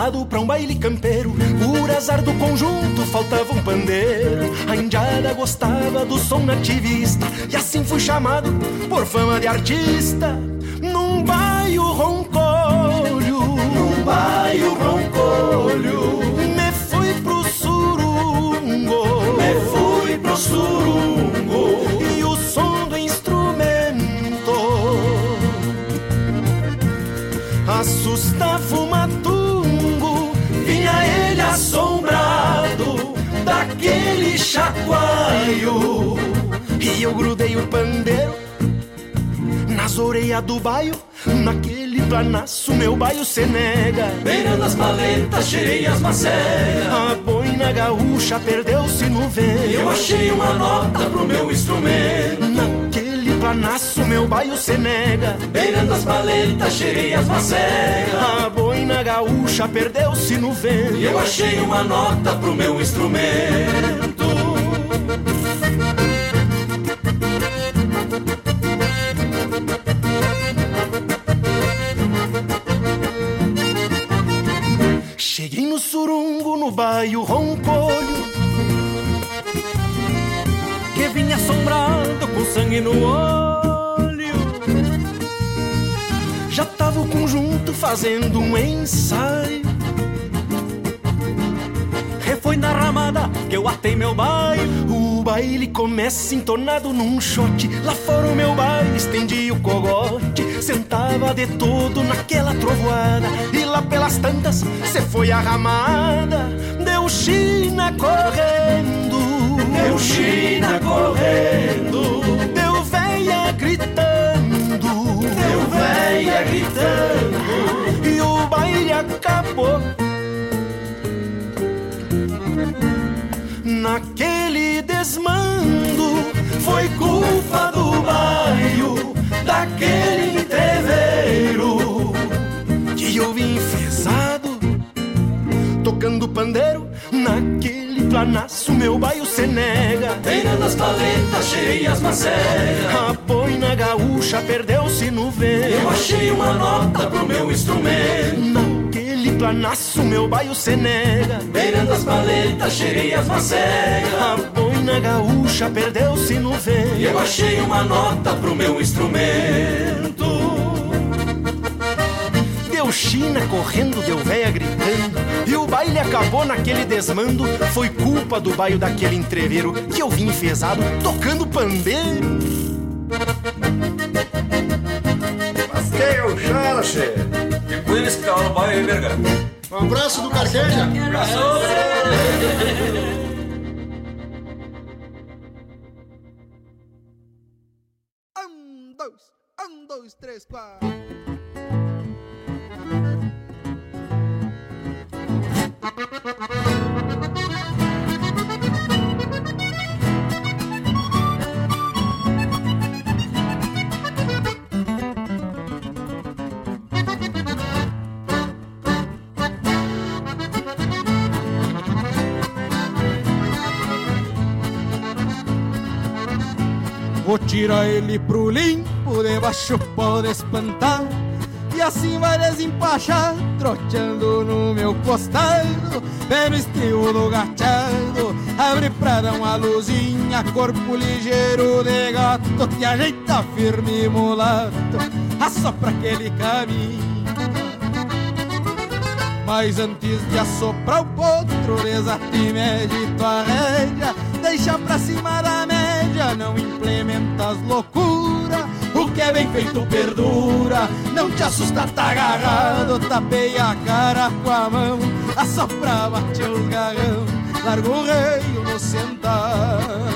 contratado pra um baile campeiro, por azar do conjunto faltava um pandeiro. A indiada gostava do som nativista, e assim fui chamado por fama de artista. Num baio roncolho, num baio roncolho, me fui pro surungo, me fui pro surungo. E o som do instrumento assustava matungo. Assombrado daquele chacoalho. E eu grudei o pandeiro nas orelhas do baio, naquele planaço meu baio se nega. Beirando as maletas, cheias macegas. A boina gaúcha perdeu-se no vento. Eu achei uma nota pro meu instrumento. Planaço meu baio se nega. Beirando as maletas, cheias macegas. A boina gaúcha perdeu-se no vento. Eu achei uma nota pro meu instrumento. Cheguei no surungo, no baio roncolho vinha assombrado com sangue no olho. Já tava o conjunto fazendo um ensaio. Foi na ramada que eu atei meu baio O baile começa entornado num shot. Lá fora o meu baile estendi o cogote. Sentava de todo naquela trovoada. E lá pelas tantas cê foi a ramada. Deu China correndo Deu China correndo. Deu véia gritando. Deu véia gritando. E o baile acabou. Naquele desmando Foi culpa do baio Daquele entreveiro. Que eu vim enfesado Tocando pandeiro Naquele planaço meu baio se nega. Beirando as paletas cheias macegas. A boina gaúcha perdeu-se no vento Eu achei uma nota pro meu instrumento. Naquele planaço meu baio se nega. Beirando as paletas cheias macegas. A boina gaúcha perdeu-se no vento Eu achei uma nota pro meu instrumento China correndo, deu véia gritando E o baile acabou naquele desmando Foi culpa do baio daquele entreveiro Que eu vim enfesado, tocando pandeiro Mas quem é o Chara, che? E com eles que tava no bairro, hein, verga? Um abraço do Carqueja Abraço! Um, dois, um, dois, três, quatro. Vou tirar ele pro limpo, debaixo pode espantar E assim vai desempachar, troteando no meu costado Pé no estribo do gachado, abre pra dar uma luzinha Corpo ligeiro de gato, te ajeita firme mulato Assopra aquele caminho. Mas antes de assoprar o potro, desate e mede tua rédea Deixa pra cima da média, não implementa as loucuras O que é bem feito perdura, não te assusta, tá agarrado Tapeia a cara com a mão, assopra, bate os garrão Larga o reio no sentado.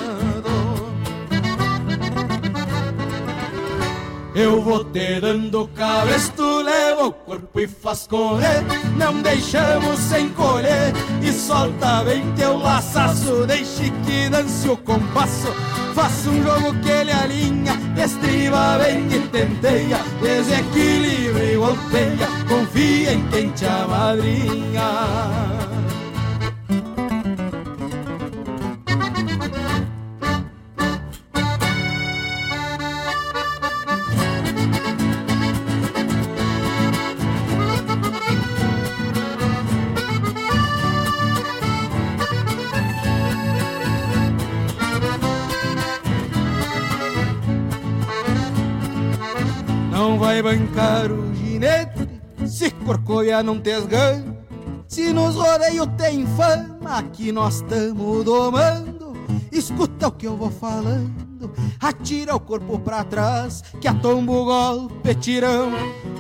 Eu vou te dando cabresto, leva o corpo e faz correr. Não deixamos sem colher E solta bem teu laçaço. Deixe que dance o compasso Faça um jogo que ele alinha Estriba bem que tenteia Desequilibra e golpeia. Confia em quem te amadrinha vai bancar o ginete se corcoia não tesgando. Se nos rodeio tem fama que nós tamo domando, escuta o que eu vou falando. Atira o corpo pra trás, que atomba o golpe tirão.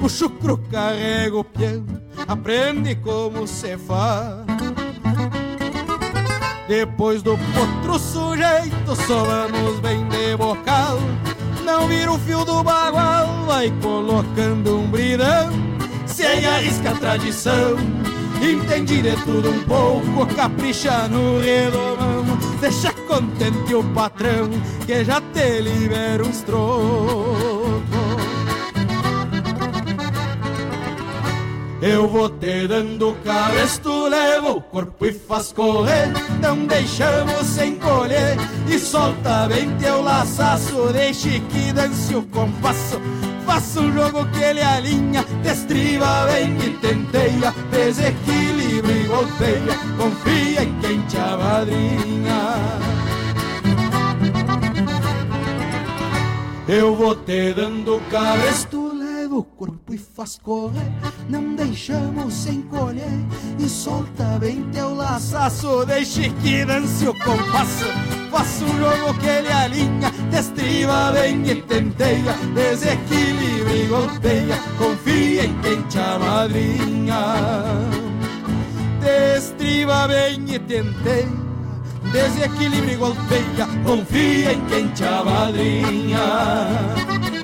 O chucro carrega o piano, aprende como se faz. Depois do potro sujeito, somamos bem de bocal. Não vira o fio do bagual, vai colocando um bridão. Sem arrisca a tradição, entende de tudo um pouco, capricha no redomão. Deixa contente o patrão, que já te libera uns trocos. Eu vou te dando cabresto, levo o corpo e faz correr. Não deixamos sem colher E solta bem teu laçaço. Deixe que dance o compasso. Faça um jogo que ele alinha Destriva bem e tenteia. Desequilibra e golpeia. Confia em quem te amadrinha Eu vou te dando cabresto o corpo e faz correr. Não deixamos sem colher e solta bem teu laçaço. Deixe que dance o compasso. Faça um jogo que ele alinha, destriva bem e tenteia, desequilibra e golpeia. Confia em quem te amadrinha. Destriva bem e tenteia, desequilibra e golpeia. Confia em quem te amadrinha.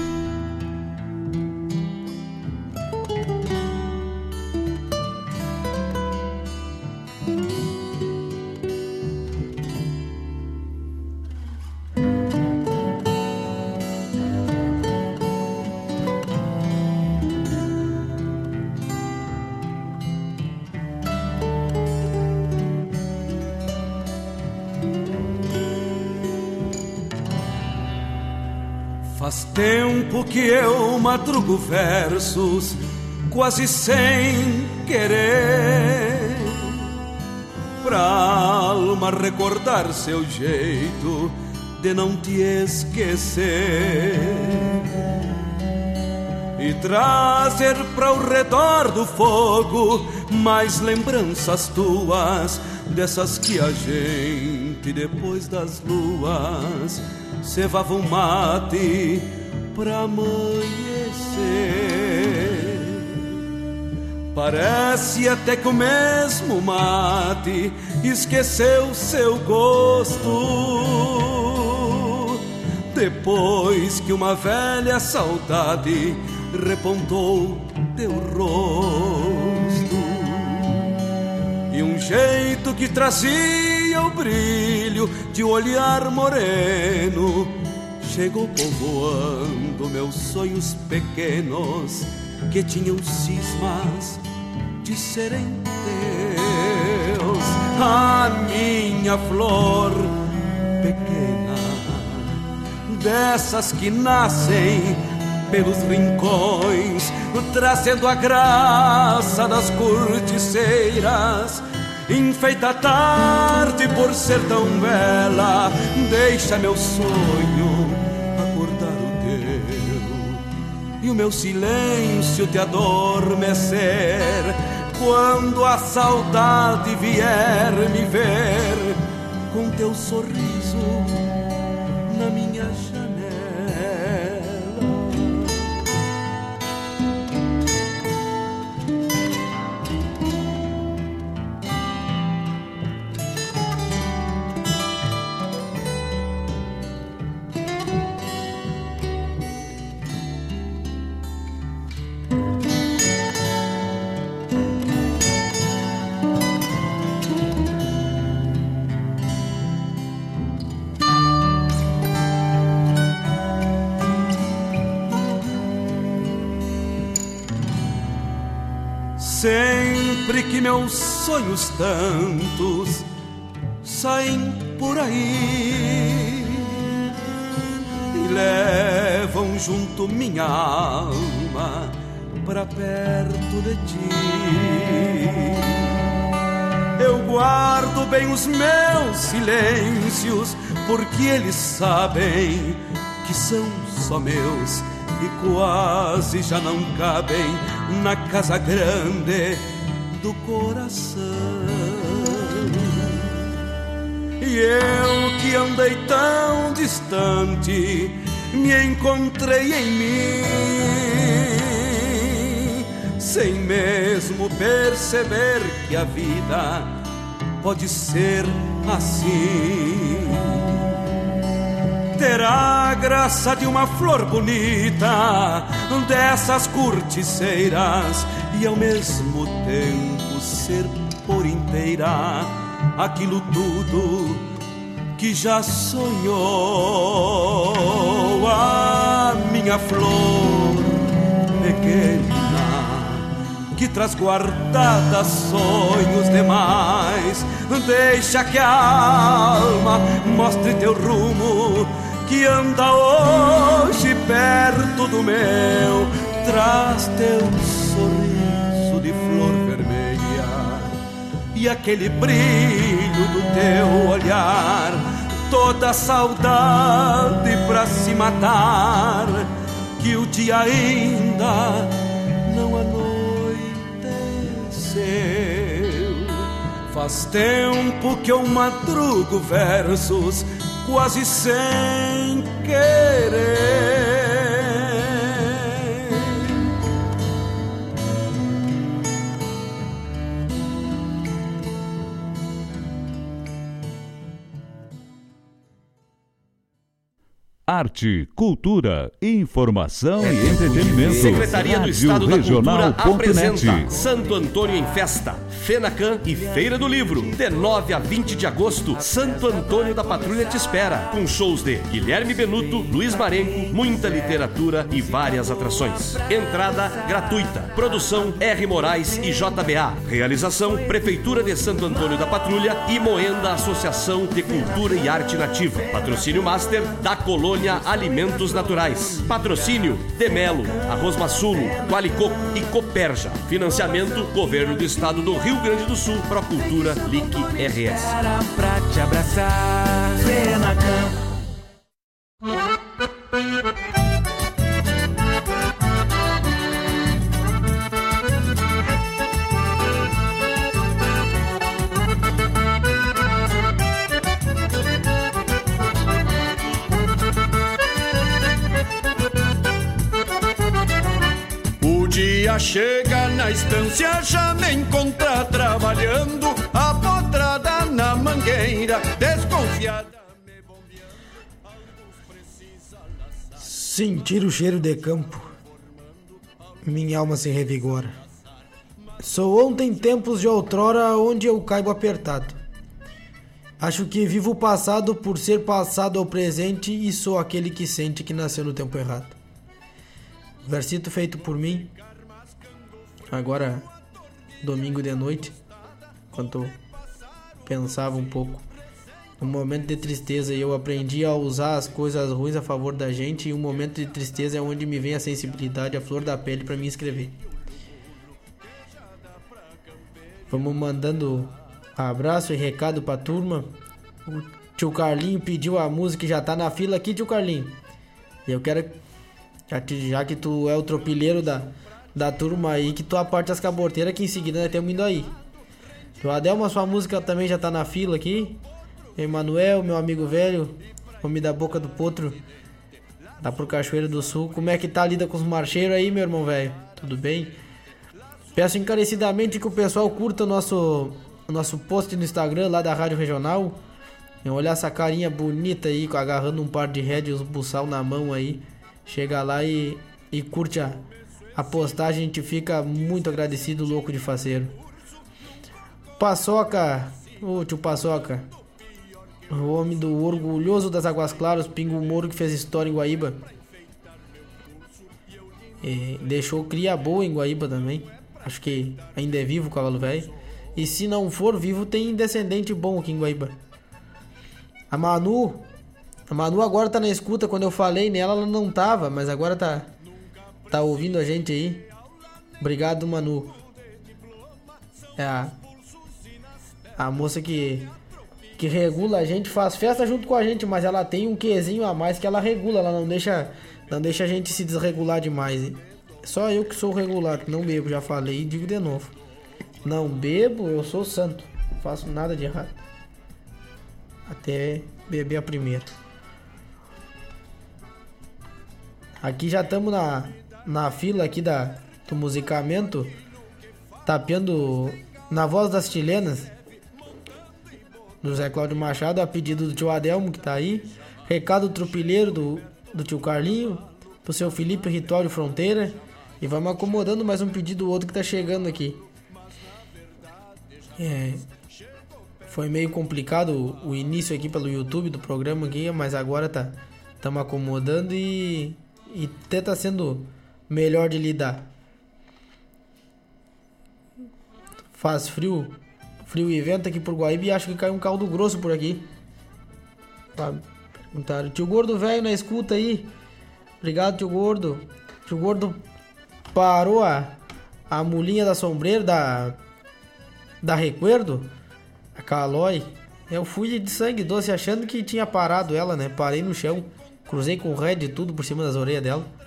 Que eu madrugo versos, quase sem querer, pra alma recordar seu jeito de não te esquecer. E trazer para o redor do fogo mais lembranças tuas dessas que a gente depois das luas cevava um mate pra amanhecer. Parece até que o mesmo mate esqueceu seu gosto. Depois que uma velha saudade repontou teu rosto e um jeito que trazia o brilho de um olhar moreno chegou povoando meus sonhos pequenos que tinham cismas de serem teus. A minha flor pequena, dessas que nascem pelos rincões, trazendo a graça das corticeiras. Enfeita a tarde por ser tão bela, deixa meu sonho o meu silêncio te adormecer. Quando a saudade vier me ver com teu sorriso na minha meus sonhos tantos saem por aí e levam junto minha alma para perto de ti. Eu guardo bem os meus silêncios, porque eles sabem que são só meus e quase já não cabem na casa grande do coração. E eu que andei tão distante, me encontrei em mim, sem mesmo perceber que a vida pode ser assim. Terá a graça de uma flor bonita, dessas corticeiras, e ao mesmo tempo ser por inteira aquilo tudo que já sonhou a minha flor pequena que traz guardada sonhos demais. Deixa que a alma mostre teu rumo que anda hoje perto do meu. Traz teu sorriso de flor e aquele brilho do teu olhar, toda saudade pra se matar, que o dia ainda não anoiteceu. Faz tempo que eu madrugo versos quase sem querer. Arte, cultura, informação e entretenimento. Secretaria do Estado da Cultura apresenta Santo Antônio em Festa, Fenacan e Feira do Livro. De 9 a 20 de agosto, Santo Antônio da Patrulha te espera, com shows de Guilherme Benuto, Luiz Marenco, muita literatura e várias atrações. Entrada gratuita. Produção R. Moraes e JBA. Realização Prefeitura de Santo Antônio da Patrulha e Moenda Associação de Cultura e Arte Nativa. Patrocínio Master da Colônia Alimentos Naturais. Patrocínio Demelo, Arroz Massulo, Qualicoco e Coperja. Financiamento Governo do Estado do Rio Grande do Sul, Procultura, LIC RS. pra te abraçar. Dia chega na estância, já me encontra trabalhando, a potrada na mangueira, desconfiada. Sentir o cheiro de campo, minha alma se revigora. Sou ontem tempos de outrora onde eu caibo apertado. Acho que vivo o passado por ser passado ao presente e sou aquele que sente que nasceu no tempo errado. Versito feito por mim, agora domingo de noite, quando pensava um pouco um momento de tristeza e eu aprendi a usar as coisas ruins a favor da gente e um momento de tristeza é onde me vem a sensibilidade, a flor da pele para me escrever. Vamos mandando abraço e recado pra turma. O tio Carlinho pediu a música e já tá na fila aqui, tio Carlinho. Eu quero já que, já que tu é o tropilheiro da, da turma aí, que tu aparte as caborteiras que em seguida nós temos indo aí. O Adelma, sua música também já tá na fila aqui. Emanuel, meu amigo velho, homem da boca do potro, tá por Cachoeira do Sul. Como é que tá a lida com os marcheiros aí, meu irmão velho? Tudo bem? Peço encarecidamente que o pessoal curta o nosso, o nosso post no Instagram lá da Rádio Regional. E olhar essa carinha bonita aí, agarrando um par de rédeas, um buçal na mão aí. Chega lá e, e curte a, a postagem, a gente fica muito agradecido, louco de faceiro. Paçoca, ô tio Paçoca, o homem do orgulhoso das Águas Claras, Pingo Moro, que fez história em Guaíba. E deixou cria boa em Guaíba também. Acho que ainda é vivo o cavalo velho. E se não for vivo, tem descendente bom aqui em Guaíba. A Manu. A Manu agora tá na escuta. Quando eu falei nela, ela não tava, mas agora tá. Tá ouvindo a gente aí. Obrigado, Manu. É a. A moça que. Que regula a gente, faz festa junto com a gente, mas ela tem um quezinho a mais que ela regula, ela não deixa. Não deixa a gente se desregular demais. Hein? Só eu que sou regulado, não bebo, já falei e digo de novo. Não bebo, eu sou santo. Não faço nada de errado. Até beber a primeira. Aqui já estamos na, na fila aqui da, do musicamento. Tapeando na voz das chilenas. Do Zé Cláudio Machado, a pedido do tio Adelmo que tá aí. Recado tropilheiro do, do tio Carlinho. Pro seu Felipe Ritório Fronteira. E vamos acomodando mais um pedido outro que tá chegando aqui. É, foi meio complicado o, o início aqui pelo YouTube do programa aqui, mas agora tá estamos acomodando e, e até tá sendo melhor de lidar. Faz frio, frio e vento aqui por Guaíba e acho que caiu um caldo grosso por aqui. Perguntaram, tio Gordo velho na escuta aí. Obrigado, tio Gordo. Tio Gordo parou a, a mulinha da sombreira da da Recuerdo, a Calói. Eu fui de sangue doce achando que tinha parado ela, né? Parei no chão, cruzei com o red e tudo por cima das orelhas dela.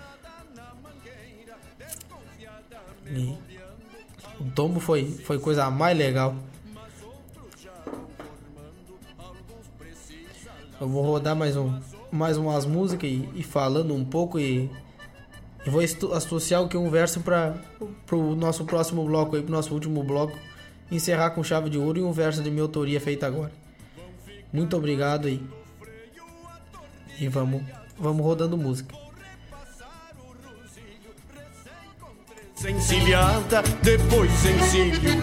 E o tombo foi, foi coisa mais legal. Eu vou rodar mais, um, mais umas músicas e, e falando um pouco e, e vou associar o que um verso para o nosso próximo bloco aí, pro nosso último bloco encerrar com chave de ouro e um verso de minha autoria feito agora. Muito obrigado aí. E vamos, vamos rodando música. Sencilhada, depois sencilho.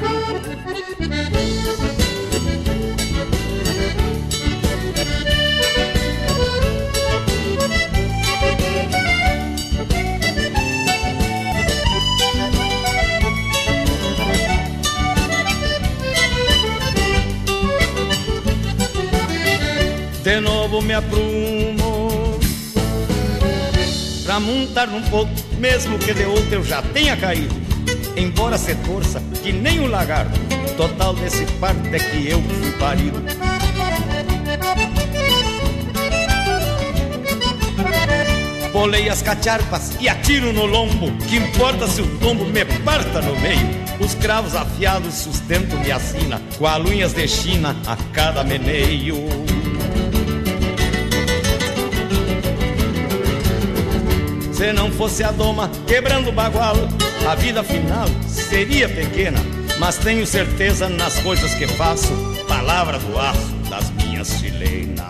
De novo me aprumo Pra montar um pouco Mesmo que de outro eu já tenha caído. Embora se torça que nem um lagarto Total desse parto é que eu fui parido. Bolei as cacharpas e atiro no lombo Que importa se o tombo me parta no meio. Os cravos afiados sustentam minha sina Com as unhas de china a cada meneio Se não fosse a doma quebrando o bagual, a vida final seria pequena. Mas tenho certeza nas coisas que faço, palavra do aço das minhas chilenas.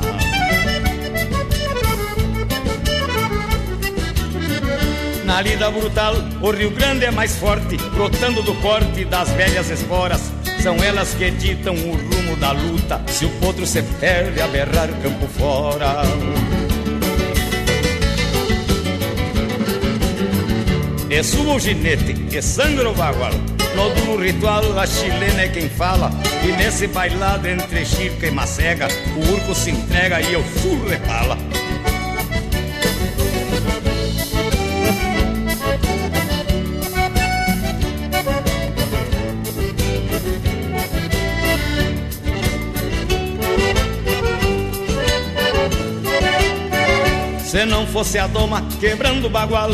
Na lida brutal, o Rio Grande é mais forte, brotando do corte das velhas esporas. São elas que ditam o rumo da luta, se o potro se perde a berrar campo fora. E subo o ginete, e sangra o bagual. No duro ritual, a chilena é quem fala. E nesse bailado entre chirca e macega O urco se entrega e eu pala. Se não fosse a doma quebrando o bagual,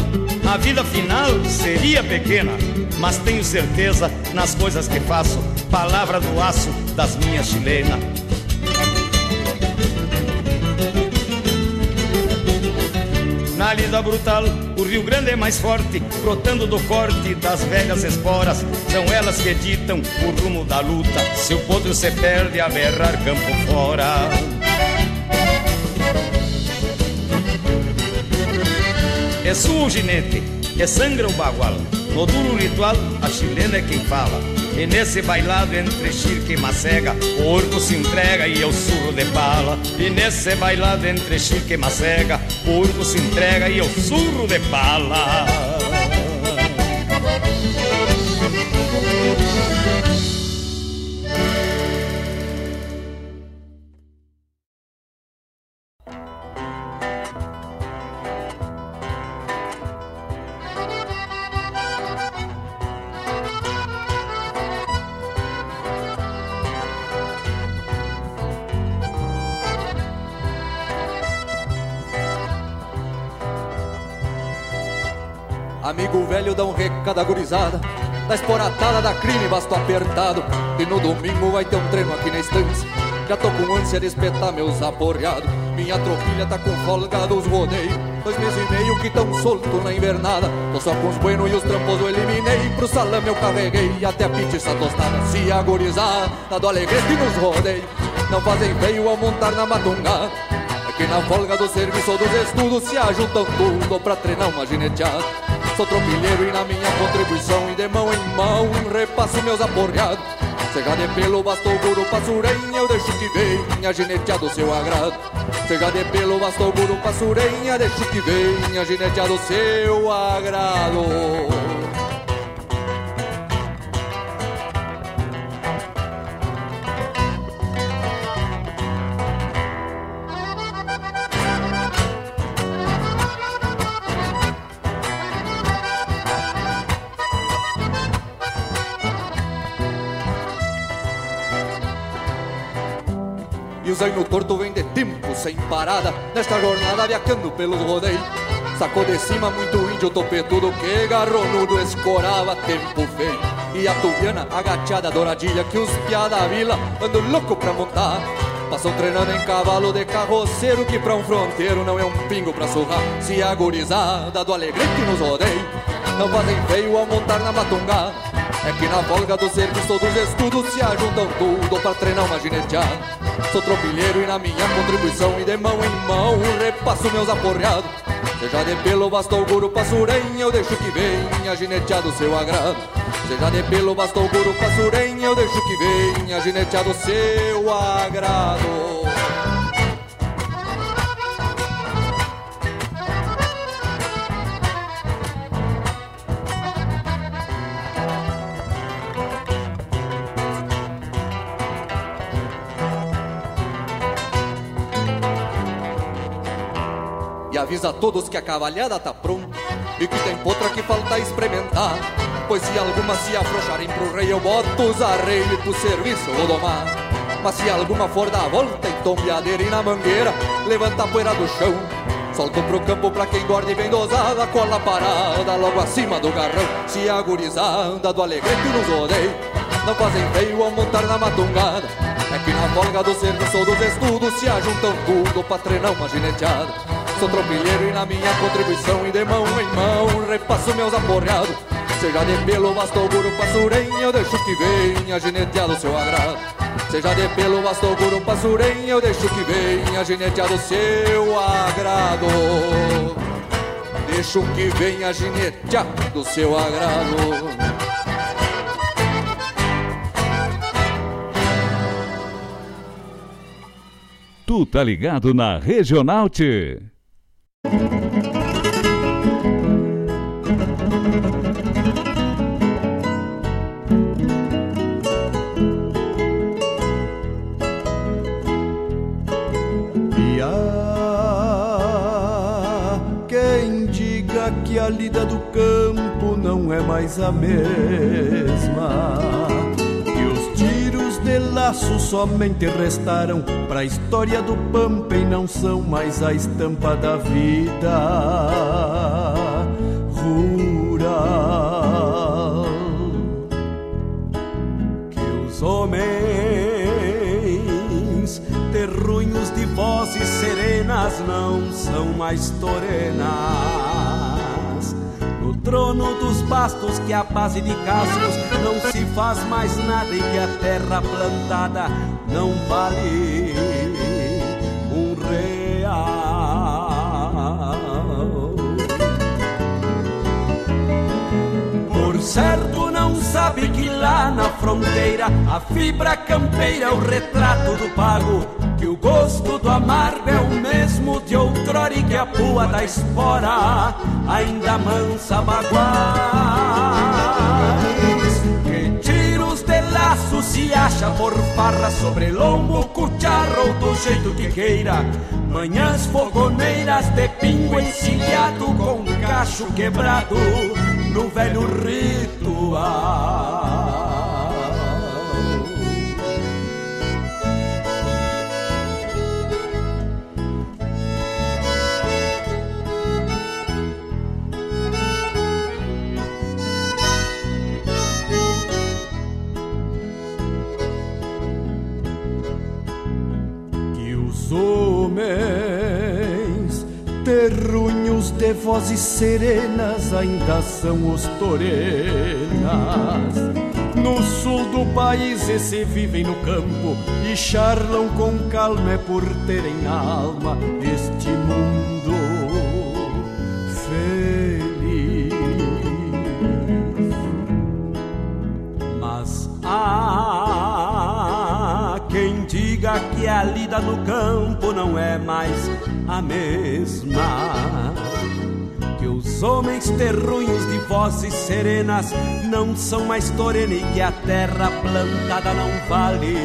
a vida final seria pequena. Mas tenho certeza nas coisas que faço, palavra do aço das minhas chilenas. Na lida brutal, o Rio Grande é mais forte, brotando do corte das velhas esporas. São elas que ditam o rumo da luta. Se o potro se perde a berrar campo fora. É sua o ginete, é sangra o bagual. No duro ritual, a chilena é quem fala. E nesse bailado entre chirca e macega, o orco se entrega e eu surro de bala. E nesse bailado entre chirca e macega, o orco se entrega e eu surro de bala. Recado agorizada Da esporatada da crime basto apertado. E no domingo vai ter um treino aqui na estância. Já tô com ânsia de espetar meus aporreados. Minha tropilha tá com folga dos rodeios. Dois meses e meio que tão solto na invernada. Tô só com os buenos e os trampos eu eliminei. Pro salame eu carreguei até a pizza tostada. Se agorizada do alegrete nos rodeios Não fazem feio ao montar na matungada que na folga do serviço ou dos estudos se ajuntam tudo pra treinar uma gineteada. Sou tropilheiro e na minha contribuição e de mão em mão repasso meus aporreados. Seja de pelo, bastou guru, passurenha, eu deixo que venha gineteado seu agrado. Seja de pelo, bastou guru, passurenha, deixo que venha gineteado seu agrado. O zaino torto vem de tempo sem parada. Nesta jornada viajando pelos rodeios Sacou de cima muito índio topetudo Que garronudo escorava tempo feio. E a tubiana agachada douradilha Que os piá da vila andam louco pra montar. Passam treinando em cavalo de carroceiro Que pra um fronteiro não é um pingo pra surrar. Se a gurizada do alegrete nos rodeios Não fazem feio ao montar na matungada É que na folga do serviço dos estudos Se ajuntam tudo pra treinar uma gineteada Sou tropilheiro e na minha contribuição E de mão em mão repasso meus aporreados. Seja de pelo, bastou guru, passurenha Eu deixo que venha gineteado seu agrado. Seja de pelo, bastou guru, passurenha Eu deixo que venha gineteado seu agrado avisa a todos que a cavalhada tá pronta E que tem potra que falta experimentar Pois se alguma se afrouxarem pro rei Eu boto os arreios pro serviço vou domar Mas se alguma for dar a volta em tombeadeira e na mangueira Levanta a poeira do chão. Solto pro campo pra quem guarda e vem dosada Cola parada logo acima do garrão. Se a gurizada do alegrete nos rodeia Não fazem feio ao montar na matungada. É que na folga do serviço ou dos estudos Se ajuntam tudo pra treinar uma gineteada Sou tropilheiro e na minha contribuição E de mão em mão repasso meus aporreados. Seja de pelo, bastou guru, passurenha Eu deixo que venha gineteado seu agrado. Seja de pelo, bastou guru, passurenha Eu deixo que venha gineteado seu agrado. Deixo que venha gineteado seu agrado. Tu tá ligado na Regional. A lida do campo não é mais a mesma. Que os tiros de laço somente restaram pra história do pampa e não são mais a estampa da vida rural. Que os homens terrunhos de vozes serenas não são mais torenas. No trono dos bastos que a base de cascos não se faz mais nada e que a terra plantada não vale um real. Por certo não sabe que lá na fronteira a fibra campeira é o retrato do pago que o gosto do amargo é o mesmo de outrora e que a pua da espora ainda mansa baguais. Que tiros de laço se acha por farra sobre lombo, cucharro ou do jeito que queira. Manhãs fogoneiras de pingo encilhado com cacho quebrado no velho ritual. De vozes serenas, ainda são os torenas. No sul do país esse vivem no campo e charlam com calma é por terem alma este mundo feliz. Mas há quem diga que a lida no campo não é mais a mesma. Os homens terrunhos de vozes serenas não são mais torena e que a terra plantada não vale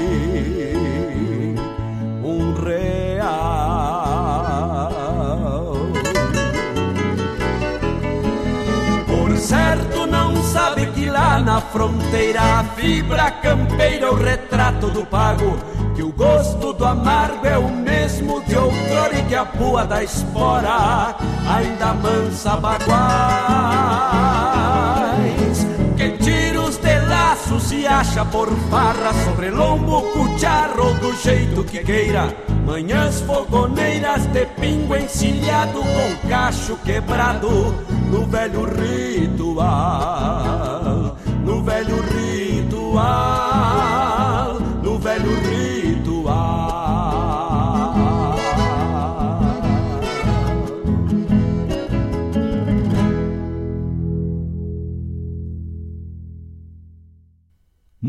um real. Por certo não sabe que lá na fronteira a fibra campeira o retrato do pago que o gosto do amargo é o mesmo de que a pua da espora ainda mansa baguais. Que tiros de laço se acha por farra sobre lombo, cucharro do jeito que queira. Manhãs fogoneiras de pingo encilhado com cacho quebrado no velho ritual, no velho ritual, no velho ritual.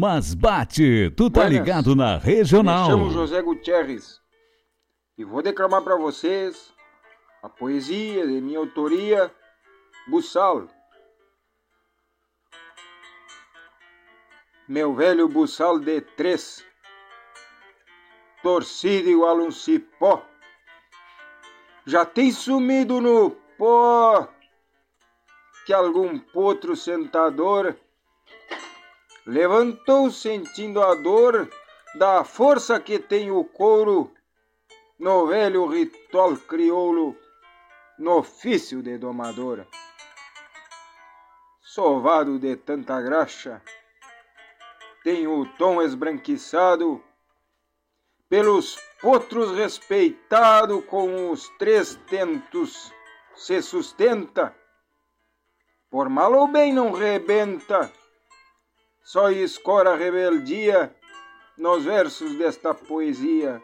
Mas bate, tu tá Buenas. ligado na Me regional. chamo José Gutierrez e vou declamar para vocês a poesia de minha autoria, Bussal. Meu velho bussal de três, torcido igual um cipó, já tem sumido no pó que algum potro sentador levantou sentindo a dor da força que tem o couro no velho ritual crioulo, no ofício de domadora. Sovado de tanta graxa, tem o tom esbranquiçado, pelos potros respeitado com os três tentos se sustenta, por mal ou bem não rebenta, só escora a rebeldia nos versos desta poesia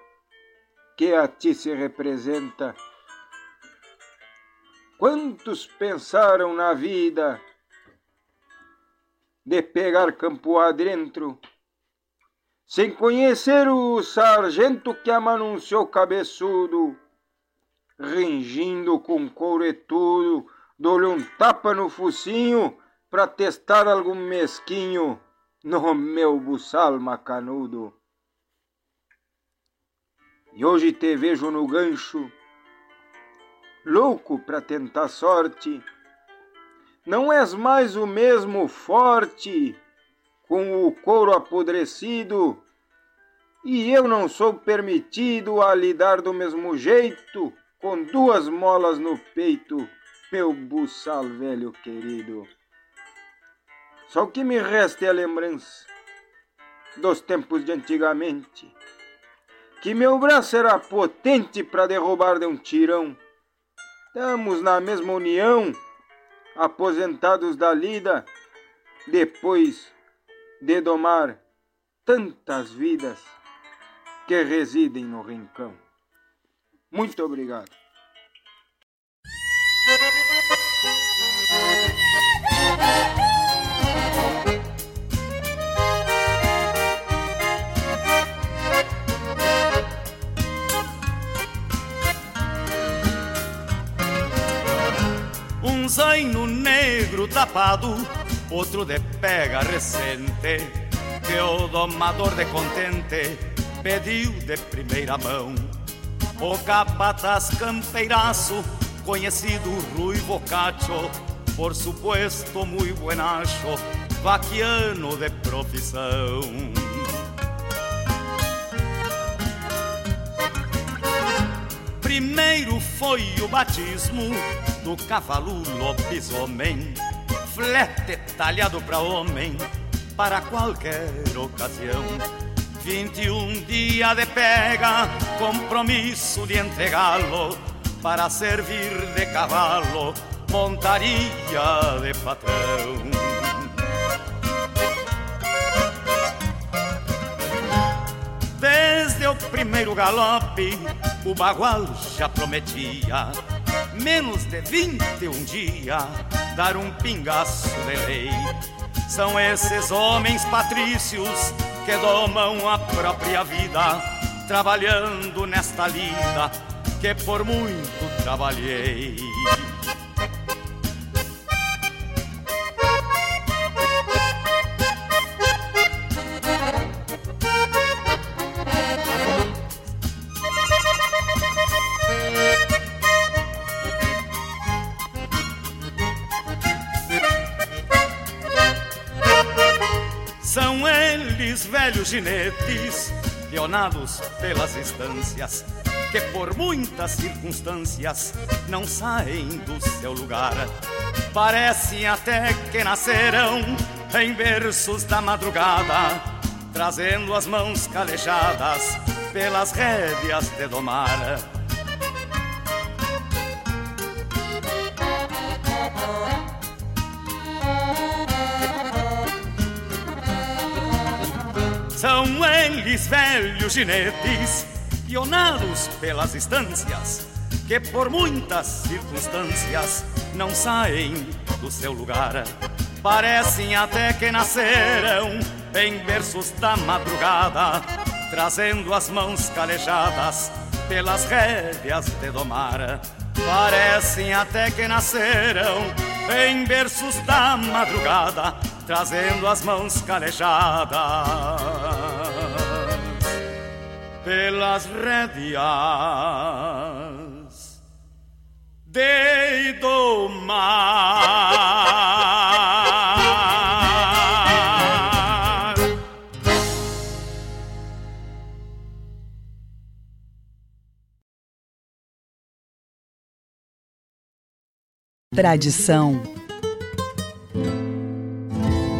que a ti se representa. Quantos pensaram na vida de pegar campo adentro, sem conhecer o sargento que amanunciou cabeçudo, ringindo com couro e tudo, dou-lhe um tapa no focinho pra testar algum mesquinho no meu buçal macanudo. E hoje te vejo no gancho, louco pra tentar sorte. Não és mais o mesmo forte, com o couro apodrecido, e eu não sou permitido a lidar do mesmo jeito, com duas molas no peito, meu buçal velho querido. Só o que me resta é a lembrança dos tempos de antigamente, que meu braço era potente para derrubar de um tirão. Estamos na mesma união, aposentados da lida, depois de domar tantas vidas que residem no rincão. Muito obrigado. [LAUGHS] Um zaino negro tapado, outro de pega recente, que o domador de contente pediu de primeira mão. O capataz campeiraço, conhecido ruivo cacho, por supuesto muy buenacho, vaquiano de profissão. Primeiro foi o batismo do cavalo lobisomem, flete talhado para homem, para qualquer ocasião. 21 dia de pega, compromisso de entregá-lo para servir de cavalo, montaria de patrão. Desde o primeiro galope, o bagual já prometia, menos de 21 dias, dar um pingaço de lei. São esses homens patrícios que domam a própria vida, trabalhando nesta lida que por muito trabalhei. Velhos ginetes, pionados pelas instâncias, que por muitas circunstâncias não saem do seu lugar. Parecem até que nasceram em berços da madrugada, trazendo as mãos calejadas pelas rédeas de domar. São eles velhos ginetes, pionados pelas instâncias, que por muitas circunstâncias não saem do seu lugar. Parecem até que nasceram em berços da madrugada, trazendo as mãos calejadas pelas rédeas de domar. Parecem até que nasceram em berços da madrugada, trazendo as mãos calejadas pelas rédeas de domar. Tradição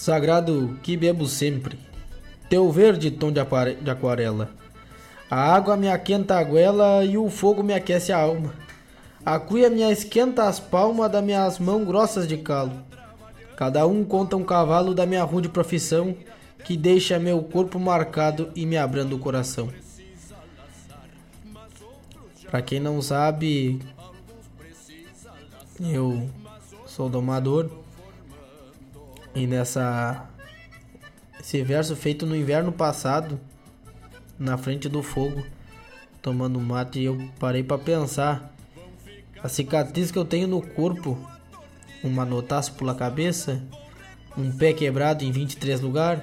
Sagrado que bebo sempre, teu verde tom de, de aquarela. A água me aquenta a goela e o fogo me aquece a alma. A cuia me esquenta as palmas das minhas mãos grossas de calo. Cada um conta um cavalo da minha rude profissão que deixa meu corpo marcado e me abrando o coração. Pra quem não sabe, eu sou domador. E nessa esse verso feito no inverno passado, na frente do fogo, tomando mate, eu parei para pensar a cicatriz que eu tenho no corpo, um manotaço pela cabeça, um pé quebrado em 23 lugares,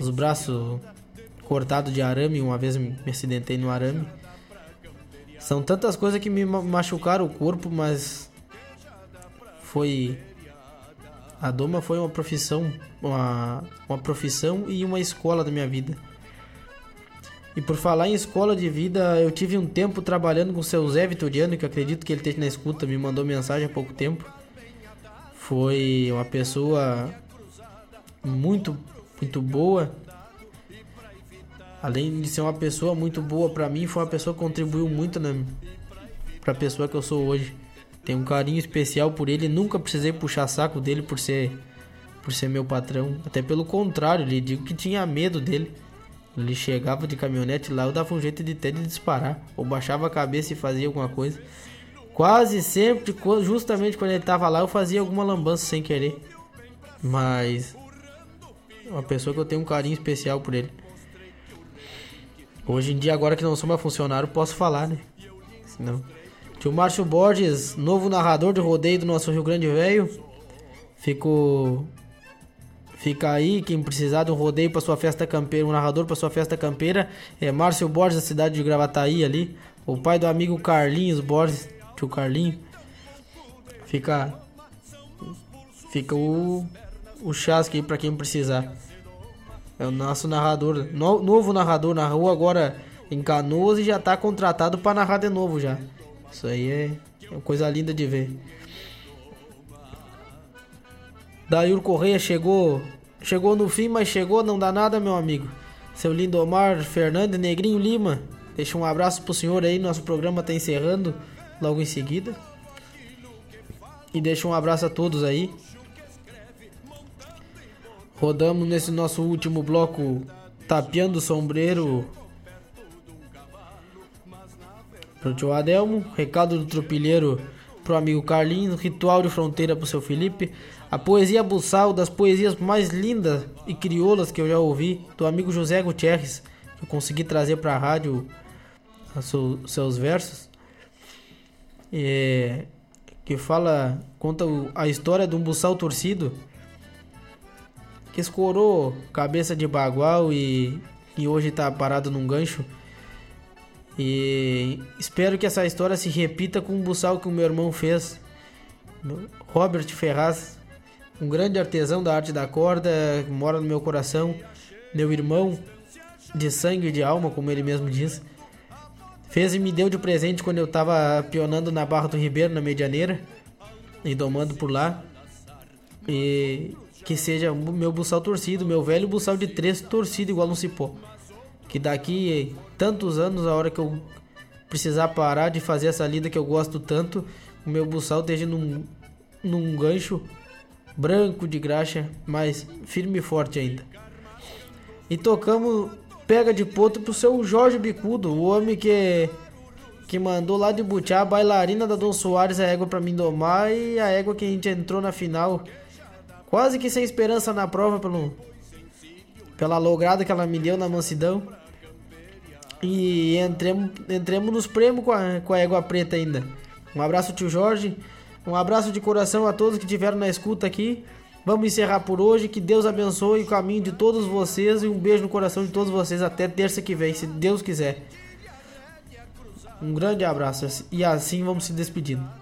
os braços cortados de arame, uma vez me acidentei no arame. São tantas coisas que me ma- machucaram o corpo, mas foi a doma foi uma profissão, uma, uma profissão e uma escola da minha vida. E por falar em escola de vida, eu tive um tempo trabalhando com o seu Zé Vitoriano, que acredito que ele esteja na escuta, me mandou mensagem há pouco tempo. Foi uma pessoa muito, muito boa. Além de ser uma pessoa muito boa pra mim, foi uma pessoa que contribuiu muito na pra pessoa que eu sou hoje. Tenho um carinho especial por ele, nunca precisei puxar saco dele por ser por ser meu patrão, até pelo contrário, lhe digo que tinha medo dele. Ele chegava de caminhonete lá, eu dava um jeito de ter de disparar, ou baixava a cabeça e fazia alguma coisa. Quase sempre, justamente quando ele tava lá, eu fazia alguma lambança sem querer. Mas uma pessoa que eu tenho um carinho especial por ele. Hoje em dia, agora que não sou mais funcionário, posso falar, né? Senão... Tio Márcio Borges, novo narrador de rodeio do nosso Rio Grande Velho. Fico Fica aí, quem precisar de um rodeio para sua festa campeira, um narrador para sua festa campeira, é Márcio Borges, da cidade de Gravataí ali, o pai do amigo Carlinhos Borges, tio Carlinho. Fica fica o o chasque aí para quem precisar. É o nosso narrador, no, novo narrador na rua agora em Canoas e já tá contratado para narrar de novo já. Isso aí é, é uma coisa linda de ver. Daí o Correia chegou, chegou no fim, mas chegou, não dá nada, meu amigo. Seu Lindomar Fernandes Negrinho Lima, deixa um abraço pro senhor aí, nosso programa tá encerrando logo em seguida. E deixa um abraço a todos aí. Rodamos nesse nosso último bloco Tapeando o Sombreiro pro tio Adelmo, recado do tropilheiro pro amigo Carlinhos, ritual de fronteira pro seu Felipe, a poesia buçal das poesias mais lindas e crioulas que eu já ouvi, do amigo José Gutierrez, que eu consegui trazer pra rádio seu, seus versos, é, que fala, conta a história de um buçal torcido que escorou cabeça de bagual e, e hoje tá parado num gancho. E espero que essa história se repita com o buçal que o meu irmão fez. Robert Ferraz, um grande artesão da arte da corda, mora no meu coração. Meu irmão de sangue e de alma, como ele mesmo diz. Fez e me deu de presente quando eu tava pionando na Barra do Ribeiro, na Medianeira, e domando por lá. E que seja o meu buçal torcido, meu velho buçal de três torcido igual um cipó. Que daqui tantos anos, a hora que eu precisar parar de fazer essa lida que eu gosto tanto, o meu buçal esteja num, num gancho branco de graxa, mas firme e forte ainda. E tocamos Pega de Poto pro seu Jorge Bicudo, o homem que que mandou lá de Butiá a bailarina da Dom Soares a égua para mim domar e a égua que a gente entrou na final quase que sem esperança na prova pelo pela lograda que ela me deu na mansidão. E entremos, entremos nos prêmios com a, com a égua preta ainda. Um abraço, tio Jorge. Um abraço de coração a todos que estiveram na escuta aqui. Vamos encerrar por hoje. Que Deus abençoe o caminho de todos vocês e um beijo no coração de todos vocês até terça que vem, se Deus quiser. Um grande abraço e assim vamos se despedindo.